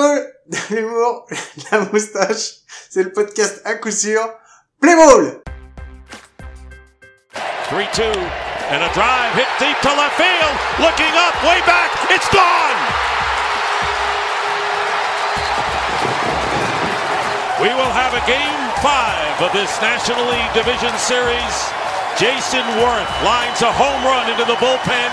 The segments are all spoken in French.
football, de l'humour, de la moustache. C'est le podcast à coup sûr. Play ball! 3-2 and a drive hit deep to left field. Looking up, way back, it's gone! We will have a game five of this National League Division Series. Jason Worth lines a home run into the bullpen,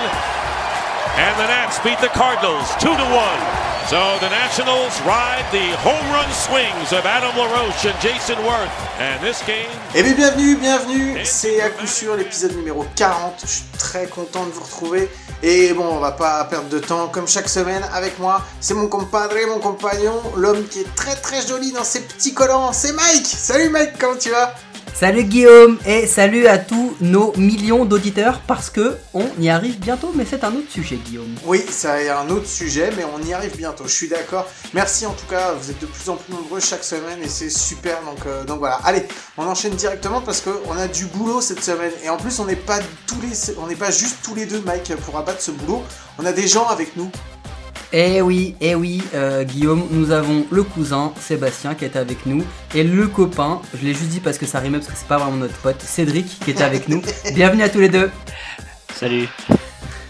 and the Nats beat the Cardinals 2 to 1. So the Nationals ride the home run swings of Adam LaRoche and Jason Worth. And this game. Eh bien, bienvenue, bienvenue. C'est à coup sûr l'épisode numéro 40. Je suis très content de vous retrouver. Et bon, on va pas perdre de temps. Comme chaque semaine, avec moi, c'est mon compadre, mon compagnon, l'homme qui est très très joli dans ses petits collants. C'est Mike. Salut Mike, comment tu vas? Salut Guillaume et salut à tous nos millions d'auditeurs parce que on y arrive bientôt, mais c'est un autre sujet Guillaume. Oui, c'est un autre sujet, mais on y arrive bientôt. Je suis d'accord. Merci en tout cas, vous êtes de plus en plus nombreux chaque semaine et c'est super. Donc, euh, donc voilà. Allez, on enchaîne directement parce qu'on a du boulot cette semaine et en plus on n'est pas pas juste tous les deux Mike pour abattre ce boulot. On a des gens avec nous. Eh oui, eh oui, euh, Guillaume, nous avons le cousin Sébastien qui est avec nous et le copain, je l'ai juste dit parce que ça rime parce que c'est pas vraiment notre pote, Cédric qui est avec nous. Bienvenue à tous les deux. Salut.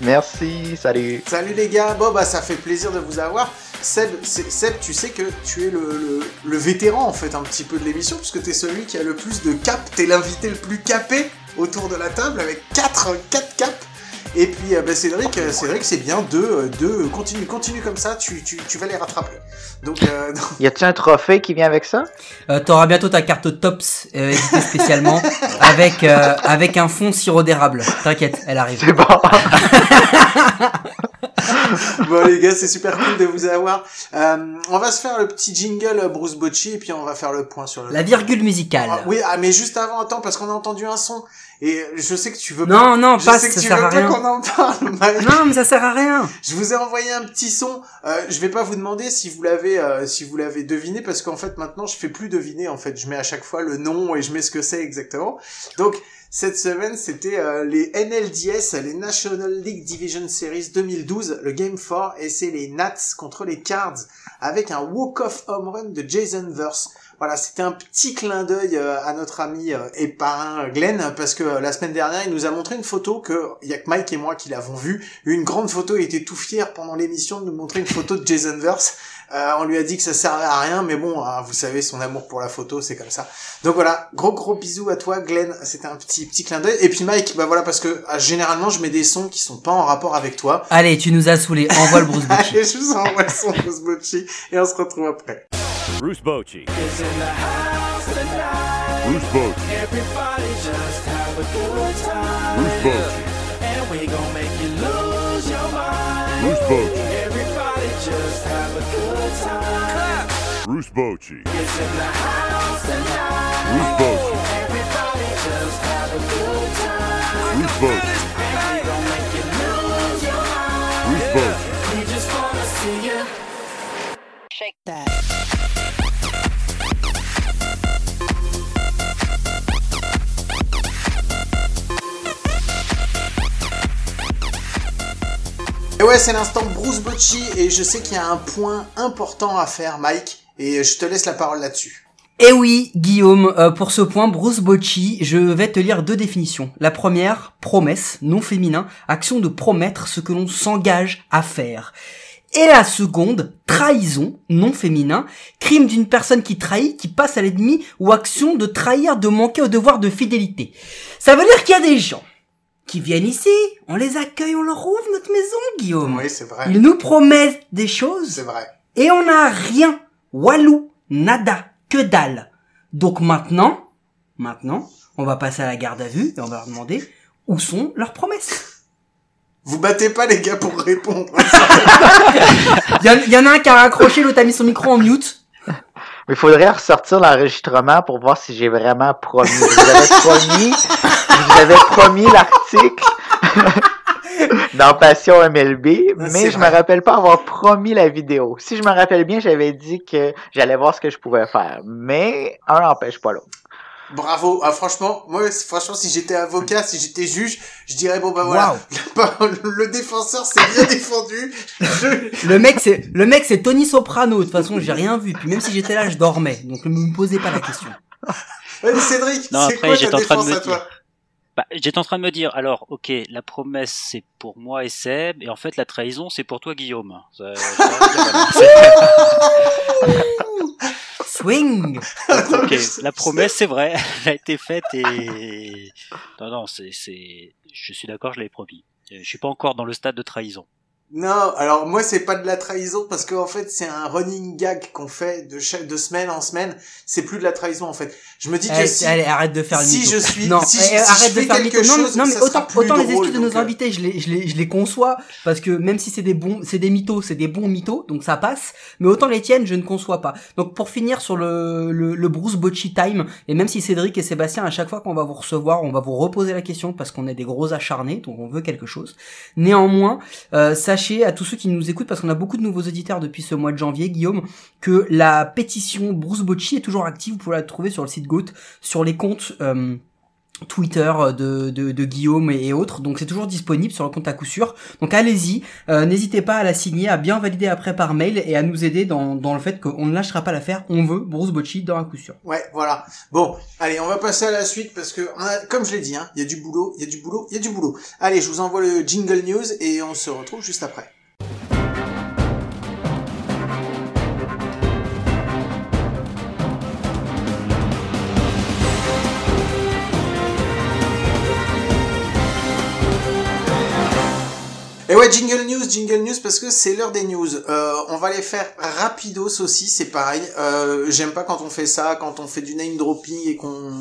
Merci, salut. Salut les gars, bon bah ça fait plaisir de vous avoir. Seb, Seb tu sais que tu es le, le, vétéran en fait un petit peu de l'émission puisque tu es celui qui a le plus de cap, t'es l'invité le plus capé autour de la table avec 4 quatre caps. Et puis euh, bah, Cédric, euh, Cédric c'est bien deux, euh, deux, continue, continue comme ça, tu, tu, tu vas les rattraper. Donc, euh, y a-t-il un trophée qui vient avec ça? Euh, T'auras bientôt ta carte Tops euh, éditée spécialement avec avec un fond sirop d'érable. T'inquiète, elle arrive. C'est bon. bon les gars, c'est super cool de vous avoir. on va se faire le petit jingle Bruce Bocci et puis on va faire le point sur le. La virgule musicale. Ah, oui, ah, mais juste avant, attends, parce qu'on a entendu un son. Et je sais que tu veux non, pas. Non, je pas, sais que ça tu sert veux à rien. qu'on en parle, Mike. Non, mais ça sert à rien. Je vous ai envoyé un petit son. Euh, je vais pas vous demander si vous l'avez, euh, si vous l'avez deviné, parce qu'en fait maintenant je fais plus deviner. En fait, je mets à chaque fois le nom et je mets ce que c'est exactement. Donc cette semaine, c'était euh, les NLDS, les National League Division Series 2012, le Game 4, et c'est les Nats contre les Cards, avec un walk-off home run de Jason Verse. Voilà, c'était un petit clin d'œil euh, à notre ami euh, et parrain Glenn, parce que la semaine dernière, il nous a montré une photo que y a que Mike et moi qui l'avons vue, une grande photo, il était tout fier pendant l'émission de nous montrer une photo de Jason Verse. Euh, on lui a dit que ça servait à rien, mais bon, hein, vous savez, son amour pour la photo, c'est comme ça. Donc voilà, gros gros bisous à toi, Glenn. C'était un petit petit clin d'œil. Et puis Mike, bah voilà, parce que généralement, je mets des sons qui sont pas en rapport avec toi. Allez, tu nous as saulé. Envoie le Bruce Bocci. Allez, je vous envoie le son Bruce Bocci et on se retrouve après. Bruce Bocci. Bruce Bocci. Everybody just have a good time. Bruce Bocci. And we gon' make you lose your mind. Bruce Bocci. Everybody just have a good time. Bruce Bocci. It's in the house tonight. Bruce Bocci. Everybody just have a good time. Bruce Bocci. And we gon' make you lose your mind. Bruce Bocci. We just wanna see you. Shake that. Et ouais, c'est l'instant Bruce Bocci et je sais qu'il y a un point important à faire, Mike, et je te laisse la parole là-dessus. Eh oui, Guillaume, euh, pour ce point, Bruce Bocci, je vais te lire deux définitions. La première, promesse, non féminin, action de promettre ce que l'on s'engage à faire. Et la seconde, trahison, non féminin, crime d'une personne qui trahit, qui passe à l'ennemi, ou action de trahir, de manquer au devoir de fidélité. Ça veut dire qu'il y a des gens qui viennent ici, on les accueille, on leur ouvre notre maison, Guillaume. Oui, c'est vrai. Ils nous promettent des choses C'est vrai. et on n'a rien. Walou, nada, que dalle. Donc maintenant, maintenant, on va passer à la garde à vue et on va leur demander où sont leurs promesses. Vous battez pas les gars pour répondre. Il y, en- il y en a un qui a raccroché, l'autre a mis son micro en mute. Mais il faudrait ressortir l'enregistrement pour voir si j'ai vraiment promis. Je vous avais promis, je vous avais promis dans Passion MLB, mais je me rappelle pas avoir promis la vidéo. Si je me rappelle bien, j'avais dit que j'allais voir ce que je pouvais faire. Mais un n'empêche pas l'autre. Bravo. Ah, franchement, moi, franchement, si j'étais avocat, si j'étais juge, je dirais bon bah voilà, le défenseur s'est bien défendu. Je- Le mec, c'est le mec, c'est Tony Soprano. De toute façon, j'ai rien vu. Puis même si j'étais là, je dormais. Donc ne me posez pas la question. Allez, Cédric, c'est quoi j'étais ta en train de défense me à toi? Bah, j'étais en train de me dire, alors, ok, la promesse c'est pour moi et Seb, et en fait la trahison c'est pour toi Guillaume. Ça-. Swing. ok, la promesse c'est vrai, elle a été faite et non non c'est c'est, je suis d'accord, je l'avais promis. Je suis pas encore dans le stade de trahison. Non, alors moi c'est pas de la trahison parce qu'en fait c'est un running gag qu'on fait de chaque de semaine en semaine. C'est plus de la trahison en fait. Je me dis que Allez, si, allez, arrête de faire le si mytho. je suis- non, si eh, je- si de faire quelque mytho. Non, chose, non, mais ça autant, autant les excuses de nos euh. invités, je les, je les, je les conçois parce que même si c'est des bons, c'est des mythos, c'est des bons mythos, donc ça passe. Mais autant les tiennes, je ne conçois pas. Donc pour finir sur le, le, le Bruce Bocci time, et même si Cédric et Sébastien, à chaque fois qu'on va vous recevoir, on va vous reposer la question parce qu'on est des gros acharnés, donc on veut quelque chose. Néanmoins, euh, sachez à tous ceux qui nous écoutent, parce qu'on a beaucoup de nouveaux auditeurs depuis ce mois de janvier, Guillaume, que la pétition Bruce Bocci est toujours active. Vous pouvez la trouver sur le site Goat, sur les comptes. euh, Twitter de, de, de Guillaume et, autres, donc c'est toujours disponible sur le compte à coup sûr. Donc allez-y, euh, n'hésitez pas à la signer, à bien valider après par mail et à nous aider dans, dans le fait qu'on ne lâchera pas l'affaire. On veut Bruce Bocci dans à coup sûr. Ouais, voilà. Bon, allez, on va passer à la suite parce que, a- comme je l'ai dit, hein, il y a du boulot, il y a du boulot, il y a du boulot. Allez, je vous envoie le jingle news et on se retrouve juste après. Et ouais, jingle news, jingle news, parce que c'est l'heure des news. Euh, on va les faire rapidos aussi, c'est pareil. Euh, J'aime pas quand on fait ça, quand on fait du name dropping et qu'on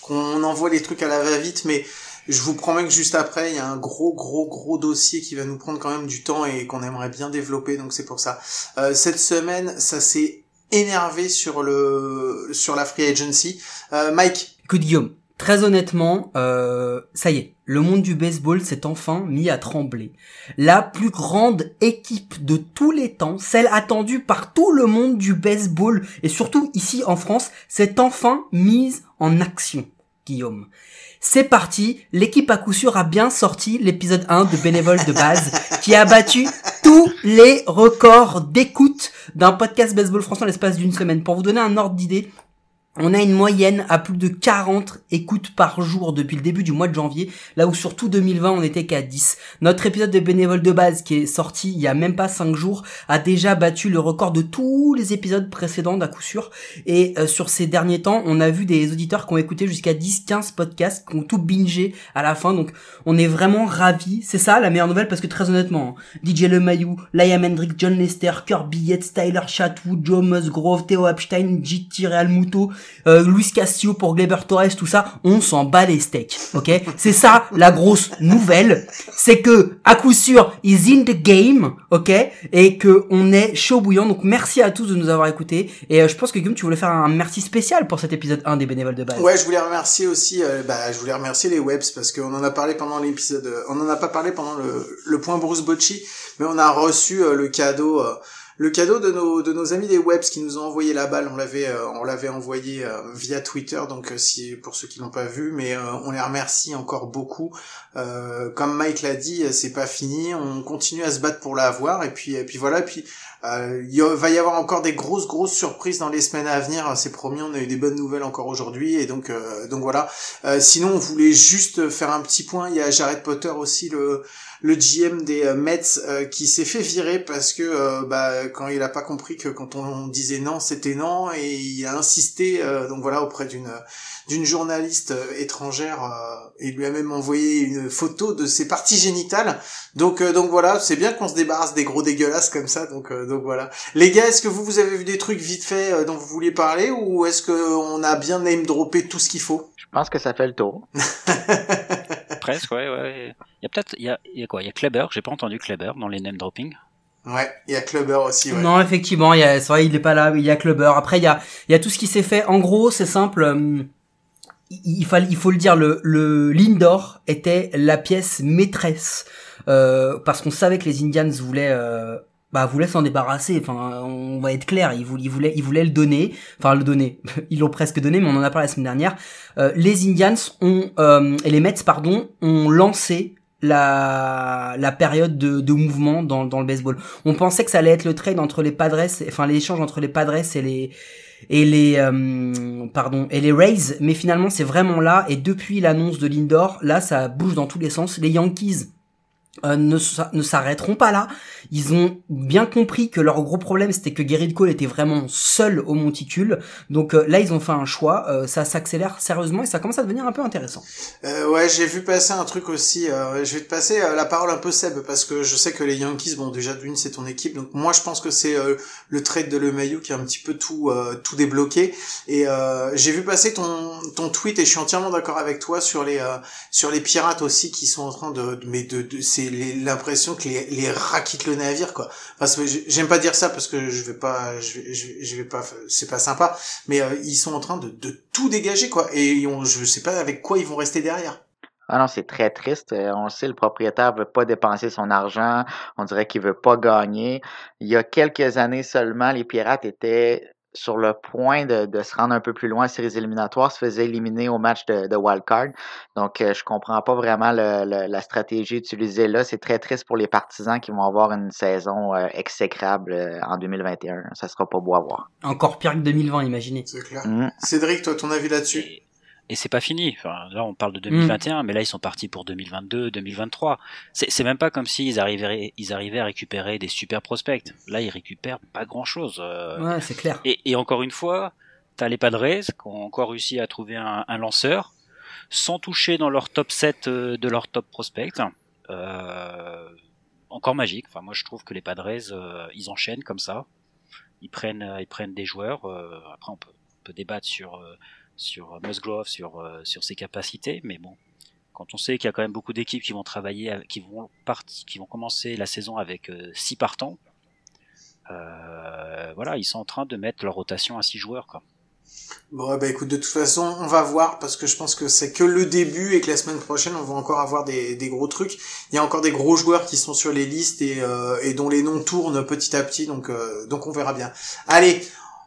qu'on envoie les trucs à la va-vite, mais je vous promets que juste après, il y a un gros, gros, gros dossier qui va nous prendre quand même du temps et qu'on aimerait bien développer, donc c'est pour ça. Euh, cette semaine, ça s'est énervé sur le sur la free agency. Euh, Mike, Écoute Guillaume, très honnêtement, euh, ça y est, le monde du baseball s'est enfin mis à trembler. La plus grande équipe de tous les temps, celle attendue par tout le monde du baseball et surtout ici en France, s'est enfin mise en action. Guillaume. C'est parti, l'équipe à coup sûr a bien sorti l'épisode 1 de Bénévole de base qui a battu tous les records d'écoute d'un podcast baseball français en l'espace d'une semaine. Pour vous donner un ordre d'idée, on a une moyenne à plus de 40 écoutes par jour depuis le début du mois de janvier, là où sur tout 2020 on était qu'à 10. Notre épisode de bénévole de base qui est sorti il y a même pas 5 jours a déjà battu le record de tous les épisodes précédents d'à coup sûr. Et euh, sur ces derniers temps, on a vu des auditeurs qui ont écouté jusqu'à 10-15 podcasts, qui ont tout bingé à la fin, donc on est vraiment ravis. C'est ça la meilleure nouvelle parce que très honnêtement, hein, DJ Le Mayou, Liam Hendrick, John Lester, Kirby Yates, Tyler Chatwood, Joe Musgrove, Theo Epstein, JT Realmuto, euh, Luis Castillo pour Gleber Torres, tout ça, on s'en bat les steaks, ok? C'est ça la grosse nouvelle, c'est que à coup sûr, is in the game, ok? Et que on est chaud bouillant, donc merci à tous de nous avoir écoutés, et euh, je pense que Guillaume, tu voulais faire un merci spécial pour cet épisode 1 des bénévoles de base. Ouais, je voulais remercier aussi, euh, bah, je voulais remercier les webs parce qu'on en a parlé pendant l'épisode, on en a pas parlé pendant le, le point Bruce Bocci, mais on a reçu euh, le cadeau, euh, le cadeau de nos amis des webs qui nous ont envoyé la balle. On l'avait euh, envoyé euh, via Twitter, donc euh, si pour ceux qui l'ont pas vu, mais on les remercie encore beaucoup. Comme Mike l'a dit, c'est pas fini, on continue à se battre pour l'avoir et puis et puis voilà, puis il va y avoir encore des grosses grosses surprises dans les semaines à venir. C'est promis, on a eu des bonnes nouvelles encore aujourd'hui et donc donc voilà. Sinon, on voulait juste faire un petit point. Il y a Jared Potter aussi, le le GM des euh, Mets, euh, qui s'est fait virer parce que euh, bah, quand il a pas compris que quand on disait non, c'était non et il a insisté euh, donc voilà auprès d'une d'une journaliste étrangère euh, et il lui a même envoyé une photo de ses parties génitales. Donc euh, donc voilà, c'est bien qu'on se débarrasse des gros dégueulasses comme ça. Donc euh, donc voilà. Les gars, est-ce que vous vous avez vu des trucs vite fait euh, dont vous vouliez parler ou est-ce que on a bien name droppé tout ce qu'il faut? Je pense que ça fait le tour. Presque, ouais, ouais. Il y a peut-être, il y a, il y a quoi? Il y a Kleber, j'ai pas entendu Kleber dans les name dropping. Ouais, il y a Clubber aussi. Ouais. Non, effectivement, il y a, c'est vrai, il est pas là, il y a Clubber. Après, il y a, il y a tout ce qui s'est fait. En gros, c'est simple. hum, il, il fallait, il faut le dire, le, le Lindor était la pièce maîtresse euh, parce qu'on savait que les Indians voulaient euh, bah voulait s'en débarrasser. Enfin, on va être clair, il voulait, il voulait, il voulait le donner. Enfin, le donner. Ils l'ont presque donné, mais on en a parlé la semaine dernière. Euh, les Indians ont euh, et les Mets, pardon, ont lancé la la période de, de mouvement dans, dans le baseball. On pensait que ça allait être le trade entre les Padres, enfin l'échange entre les Padres et les et les euh, pardon et les Rays, mais finalement c'est vraiment là et depuis l'annonce de Lindor, là ça bouge dans tous les sens. Les Yankees euh, ne, s'a- ne s'arrêteront pas là. Ils ont bien compris que leur gros problème c'était que Gerrit Cole était vraiment seul au monticule. Donc euh, là ils ont fait un choix, euh, ça s'accélère sérieusement et ça commence à devenir un peu intéressant. Euh, ouais, j'ai vu passer un truc aussi. je vais te passer la parole un peu Seb parce que je sais que les Yankees, bon déjà d'une c'est ton équipe, donc moi je pense que c'est le trade de LeMahieu qui a un petit peu tout tout débloqué. Et j'ai vu passer ton ton tweet et je suis entièrement d'accord avec toi sur les sur les pirates aussi qui sont en train de- mais de, de l'impression que les les rats quittent le navire quoi. J'aime pas dire ça parce que je vais pas je vais, pas c'est pas sympa, mais euh, ils sont en train de de tout dégager quoi. Et on, je sais pas avec quoi ils vont rester derrière. Ah non, c'est très triste. Euh, On le sait, le propriétaire veut pas dépenser son argent. On dirait qu'il veut pas gagner. Il y a quelques années seulement, les Pirates étaient sur le point de, de se rendre un peu plus loin en séries éliminatoires, se faisaient éliminer au match de, de wild card. Donc, euh, je comprends pas vraiment le- le- la stratégie utilisée là. C'est très triste pour les partisans qui vont avoir une saison euh, exécrable euh, en 2021. Ça sera pas beau à voir. Encore pire que 2020, imaginez. C'est clair. Mm. Cédric, toi, ton avis là-dessus? Et, c'est pas fini. Enfin, là, on parle de 2021, mais là, ils sont partis pour 2022, 2023. C'est même pas comme s'ils arrivaient, ils arrivaient à récupérer des super prospects. Là, ils récupèrent pas grand-chose. euh. Ouais, c'est clair. Et, et encore une fois, t'as les Padres qui ont encore réussi à trouver un, un lanceur sans toucher dans leur top 7 euh, de leur top prospect. Euh, encore magique. Enfin, moi, je trouve que les Padres, euh, ils enchaînent comme ça. Ils prennent, ils prennent des joueurs. après, on peut, on peut débattre sur sur Musgrove, sur euh, sur ses capacités, mais bon, quand on sait qu'il y a quand même beaucoup d'équipes qui vont travailler, qui vont partir, qui vont commencer la saison avec euh, six partants. Euh, voilà, ils sont en train de mettre leur rotation à six joueurs, quoi. Bon, bah écoute, de toute façon, on va voir parce que je pense que c'est que le début et que la semaine prochaine, on va encore avoir des, des gros trucs. Il y a encore des gros joueurs qui sont sur les listes et, euh, et dont les noms tournent petit à petit, donc euh, donc on verra bien. Allez,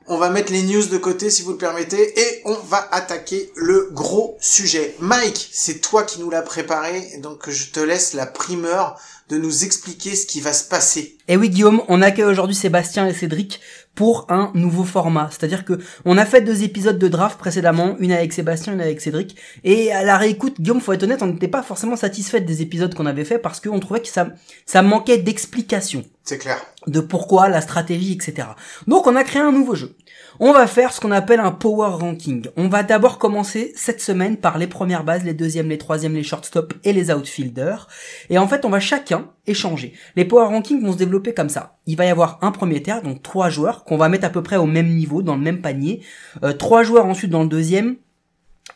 on va mettre les news de côté si vous le permettez et on va attaquer le gros sujet. Mike, c'est toi qui nous l'as préparé, donc je te laisse la primeur de nous expliquer ce qui va se passer. Et oui Guillaume, on accueille aujourd'hui Sébastien et Cédric pour un nouveau format. C'est-à-dire que on a fait deux épisodes de draft précédemment, une avec Sébastien, une avec Cédric. Et à la réécoute, Guillaume, faut être honnête, on n'était pas forcément satisfait des épisodes qu'on avait fait parce qu'on trouvait que ça, ça manquait d'explications C'est clair. de pourquoi, la stratégie, etc. Donc on a créé un nouveau jeu. On va faire ce qu'on appelle un power ranking. On va d'abord commencer cette semaine par les premières bases, les deuxièmes, les troisièmes, les shortstop et les outfielders. Et en fait, on va chacun échanger. Les power rankings vont se développer comme ça. Il va y avoir un premier tiers, donc trois joueurs, qu'on va mettre à peu près au même niveau, dans le même panier. Euh, trois joueurs ensuite dans le deuxième,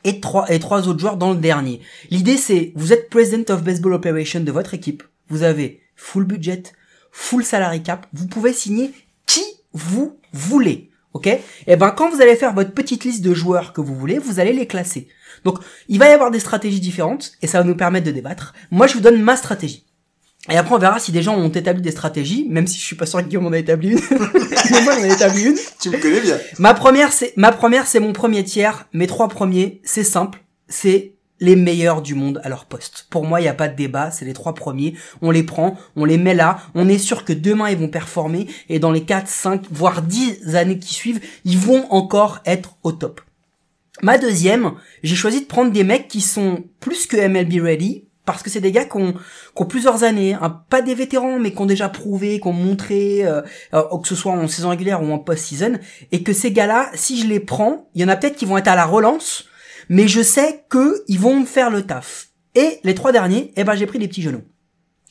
et trois, et trois autres joueurs dans le dernier. L'idée c'est, vous êtes President of Baseball Operation de votre équipe, vous avez full budget, full salary cap, vous pouvez signer qui vous voulez. Ok? Et ben quand vous allez faire votre petite liste de joueurs que vous voulez, vous allez les classer. Donc il va y avoir des stratégies différentes et ça va nous permettre de débattre. Moi je vous donne ma stratégie. Et après on verra si des gens ont établi des stratégies, même si je suis pas sûr que Guillaume en a établi une. Mais moi j'en ai établi une. Tu me connais bien. Ma première, c'est ma première, c'est mon premier tiers. Mes trois premiers, c'est simple, c'est les meilleurs du monde à leur poste. Pour moi, il n'y a pas de débat, c'est les trois premiers. On les prend, on les met là. On est sûr que demain ils vont performer et dans les 4, 5, voire 10 années qui suivent, ils vont encore être au top. Ma deuxième, j'ai choisi de prendre des mecs qui sont plus que MLB ready parce que c'est des gars qui ont, plusieurs années, hein, pas des vétérans, mais qui ont déjà prouvé, qui ont montré, euh, euh, que ce soit en saison régulière ou en post-season, et que ces gars-là, si je les prends, il y en a peut-être qui vont être à la relance, mais je sais que ils vont me faire le taf. Et les trois derniers, eh ben j'ai pris des petits genoux.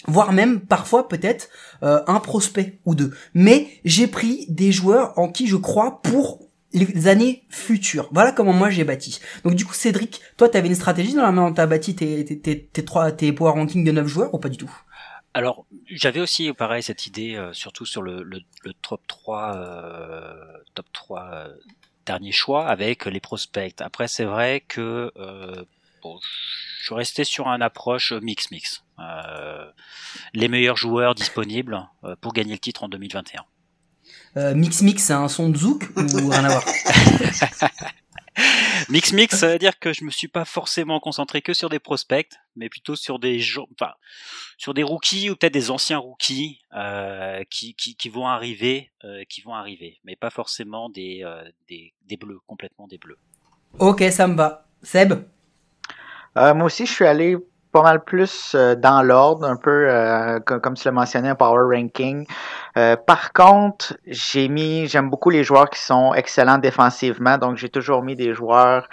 Voire même parfois peut-être euh, un prospect ou deux. Mais j'ai pris des joueurs en qui je crois pour les années futures. Voilà comment moi j'ai bâti. Donc du coup Cédric, toi t'avais une stratégie dans la main t'as bâti tes, tes, tes, trois tes power ranking de 9 joueurs ou pas du tout? Alors, j'avais aussi, pareil, cette idée, euh, surtout sur le, top 3, euh, top 3 euh, dernier choix avec les prospects. Après, c'est vrai que euh, bon, je suis resté sur un approche mix-mix. euh, les meilleurs joueurs disponibles euh, pour gagner le titre en 2021. Euh, mix Mix, c'est un son de Zouk ou rien à voir? Mix mix, ça veut dire que je me suis pas forcément concentré que sur des prospects, mais plutôt sur des gens, enfin, sur des rookies ou peut-être des anciens rookies euh, qui, qui, qui vont arriver, euh, qui vont arriver, mais pas forcément des, euh, des des bleus, complètement des bleus. Ok, ça me va. Seb? Euh, moi aussi, je suis allé pas mal plus euh, dans l'ordre, un peu euh, comme, tu l'as mentionné, un power ranking. Euh, par contre, j'ai mis, j'aime beaucoup les joueurs qui sont excellents défensivement, donc j'ai toujours mis des joueurs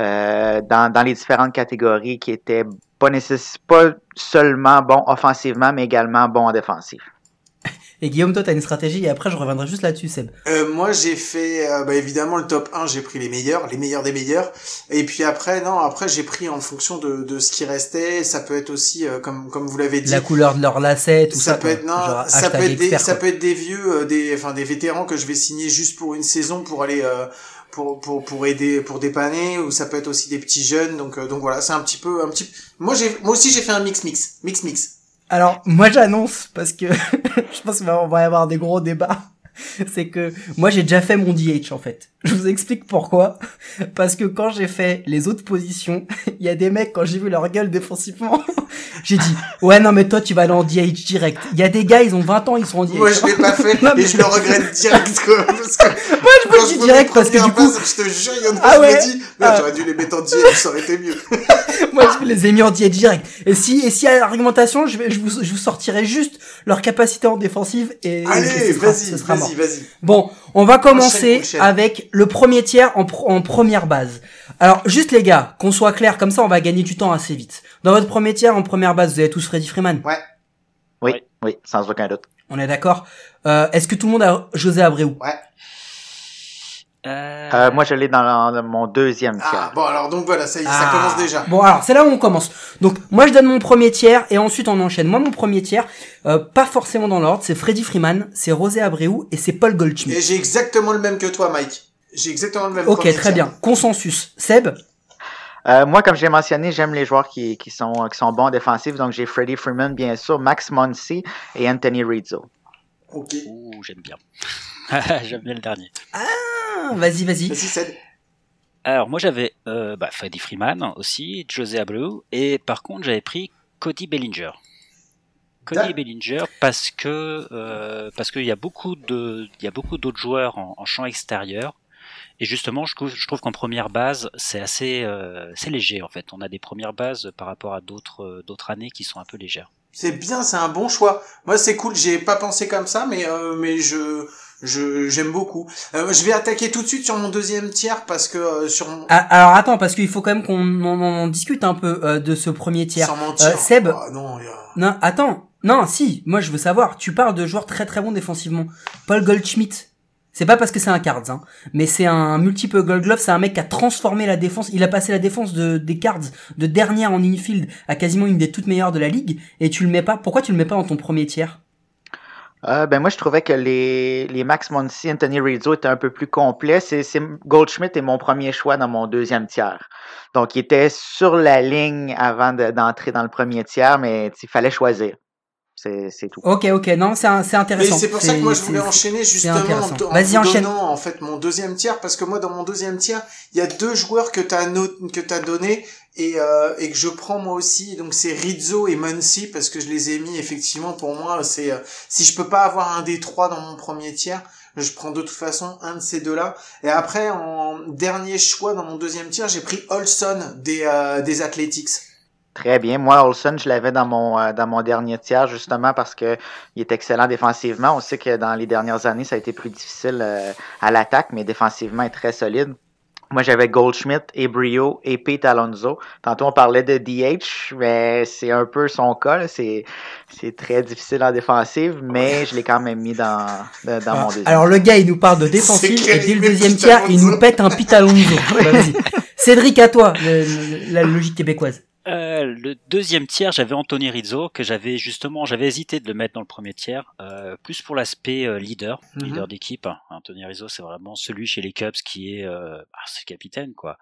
euh, dans, dans les différentes catégories qui étaient pas pas seulement bons offensivement, mais également bons en défensif. Et Guillaume, toi, t'as une stratégie et après, je reviendrai juste là-dessus, Seb. Euh, moi, j'ai fait, euh, bah, évidemment, le top 1, j'ai pris les meilleurs, les meilleurs des meilleurs. Et puis après, non, après, j'ai pris en fonction de, de ce qui restait. Ça peut être aussi, euh, comme, comme vous l'avez dit, La couleur de leur lacet, tout ça. ça peut être non, Genre, ça peut être des ça peut être des vieux euh, des enfin des vétérans que je vais signer juste pour une saison pour aller euh, pour pour pour aider pour dépanner ou ça peut être aussi des petits jeunes donc euh, donc voilà, c'est un petit peu un petit Moi j'ai moi aussi j'ai fait un mix mix, mix mix. Alors, moi j'annonce, parce que je pense qu'on va y avoir des gros débats, c'est que moi j'ai déjà fait mon DH en fait. Je vous explique pourquoi. Parce que quand j'ai fait les autres positions, il y a des mecs, quand j'ai vu leur gueule défensivement, j'ai dit, ouais non mais toi tu vas aller en DH direct. Il y a des gars, ils ont 20 ans, ils sont en DH. Moi je l'ai pas fait Non, mais- et je le regrette direct quoi parce que Moi je vous le dis direct parce que du coup, base, je te jure, il y en a Ah je ouais me dis merde, Ah. j'aurais dû les mettre en DH, ça aurait été mieux. moi je les ai mis en DH direct. Et si, et si à l'argumentation, je vais, je vous, je vous sortirai juste leur capacité en défensive et, et Allez, ce sera- vas-y, ce sera mort. vas-y, vas-y. Bon, on va commencer Enchaîne, enchaîne. avec le premier tiers en, pr- en première base. Alors, juste les gars, qu'on soit clair, comme ça on va gagner du temps assez vite. Dans votre premier tiers en première base, vous avez tous Freddy Freeman. Ouais. Oui, Oui. oui, sans aucun doute. On est d'accord euh, Est-ce que tout le monde a José Abreu? Ouais. Euh, Euh, moi, je l'ai dans, la- dans mon deuxième Ah, tiers. bon alors donc voilà, ça Ah. commence déjà. Bon, alors, c'est là où on commence. Donc, moi je donne mon premier tiers et ensuite on enchaîne. Moi, mon premier tiers, euh, pas forcément dans l'ordre, c'est Freddy Freeman, c'est José Abreu et c'est Paul Goldschmidt. Et j'ai exactement le même que toi Mike. J'ai exactement le même Ok, très tiers. bien. Consensus. Seb Euh, moi, comme j'ai mentionné, j'aime les joueurs qui, qui, sont, qui sont bons défensifs. Donc, j'ai Freddie Freeman, bien sûr, Max Muncy et Anthony Rizzo. OK. ouh, j'aime bien. j'aime bien le dernier. Ah, Vas-y, vas-y. Alors moi j'avais euh, bah, Freddie Freeman aussi, José Abreu, et par contre j'avais pris Cody Bellinger. Cody Bellinger parce que euh, parce qu'il y a beaucoup de il y a beaucoup d'autres joueurs en, en champ extérieur et justement je trouve je trouve qu'en première base c'est assez euh, c'est léger en fait on a des premières bases par rapport à d'autres euh, d'autres années qui sont un peu légères. C'est bien, c'est un bon choix. Moi, c'est cool. J'ai pas pensé comme ça, mais euh, mais je je j'aime beaucoup. Euh, je vais attaquer tout de suite sur mon deuxième tiers parce que euh, sur mon Ah, alors attends, parce qu'il faut quand même qu'on en, en discute un peu euh, de ce premier tiers. sans mentir. Euh, Seb. Ah, non, attends. Non, si. Moi, je veux savoir. Tu parles de joueurs très très bons défensivement. Paul Goldschmidt. C'est pas parce que c'est un Cards, hein, mais c'est un multiple Gold Glove. C'est un mec qui a transformé la défense. Il a passé la défense de des Cards de dernière en infield à quasiment une des toutes meilleures de la ligue. Et tu le mets pas. Pourquoi tu le mets pas dans ton premier tiers? Euh, ben moi, je trouvais que les, les Max Muncy, Anthony Rizzo étaient un peu plus complets. C'est, Goldschmidt est mon premier choix dans mon deuxième tiers. Donc, il était sur la ligne avant de- d'entrer dans le premier tiers, mais il fallait choisir. C'est, c'est tout. Ok, ok. Non, c'est un- c'est intéressant. c'est pour ça que moi je voulais c'est- enchaîner justement en, en Vas-y, vous enchaîne. donnant en fait mon deuxième tiers parce que moi dans mon deuxième tiers il y a deux joueurs que t'as no que t'as donné et euh, et que je prends moi aussi donc c'est Rizzo et Muncy parce que je les ai mis effectivement pour moi c'est euh, si je peux pas avoir un des trois dans mon premier tiers je prends de toute façon un de ces deux là et après en dernier choix dans mon deuxième tiers j'ai pris Olson des euh, des Athletics Très bien. Moi, Olson, je l'avais dans mon euh, dans mon dernier tiers justement parce que il est excellent défensivement. On sait que dans les dernières années, ça a été plus difficile euh, à l'attaque, mais défensivement, il est très solide. Moi, j'avais Goldschmidt, et Brio et Pete Alonso. Tantôt, on parlait de DH, mais c'est un peu son cas. là. C'est c'est très difficile en défensive, mais je l'ai quand même mis dans dans, mon deuxième. Alors le gars, il nous parle de défensive et dès le deuxième tiers, il nous pète un Pete Alonso. Vas-y. Cédric, à toi, le- le- la logique québécoise. Euh, le deuxième tiers, j'avais Anthony Rizzo, que j'avais justement, j'avais hésité de le mettre dans le premier tiers, euh, plus pour l'aspect euh, leader, Mhm. leader d'équipe. hein. Anthony Rizzo, c'est vraiment celui chez les Cubs qui est, euh, ah, c'est capitaine quoi.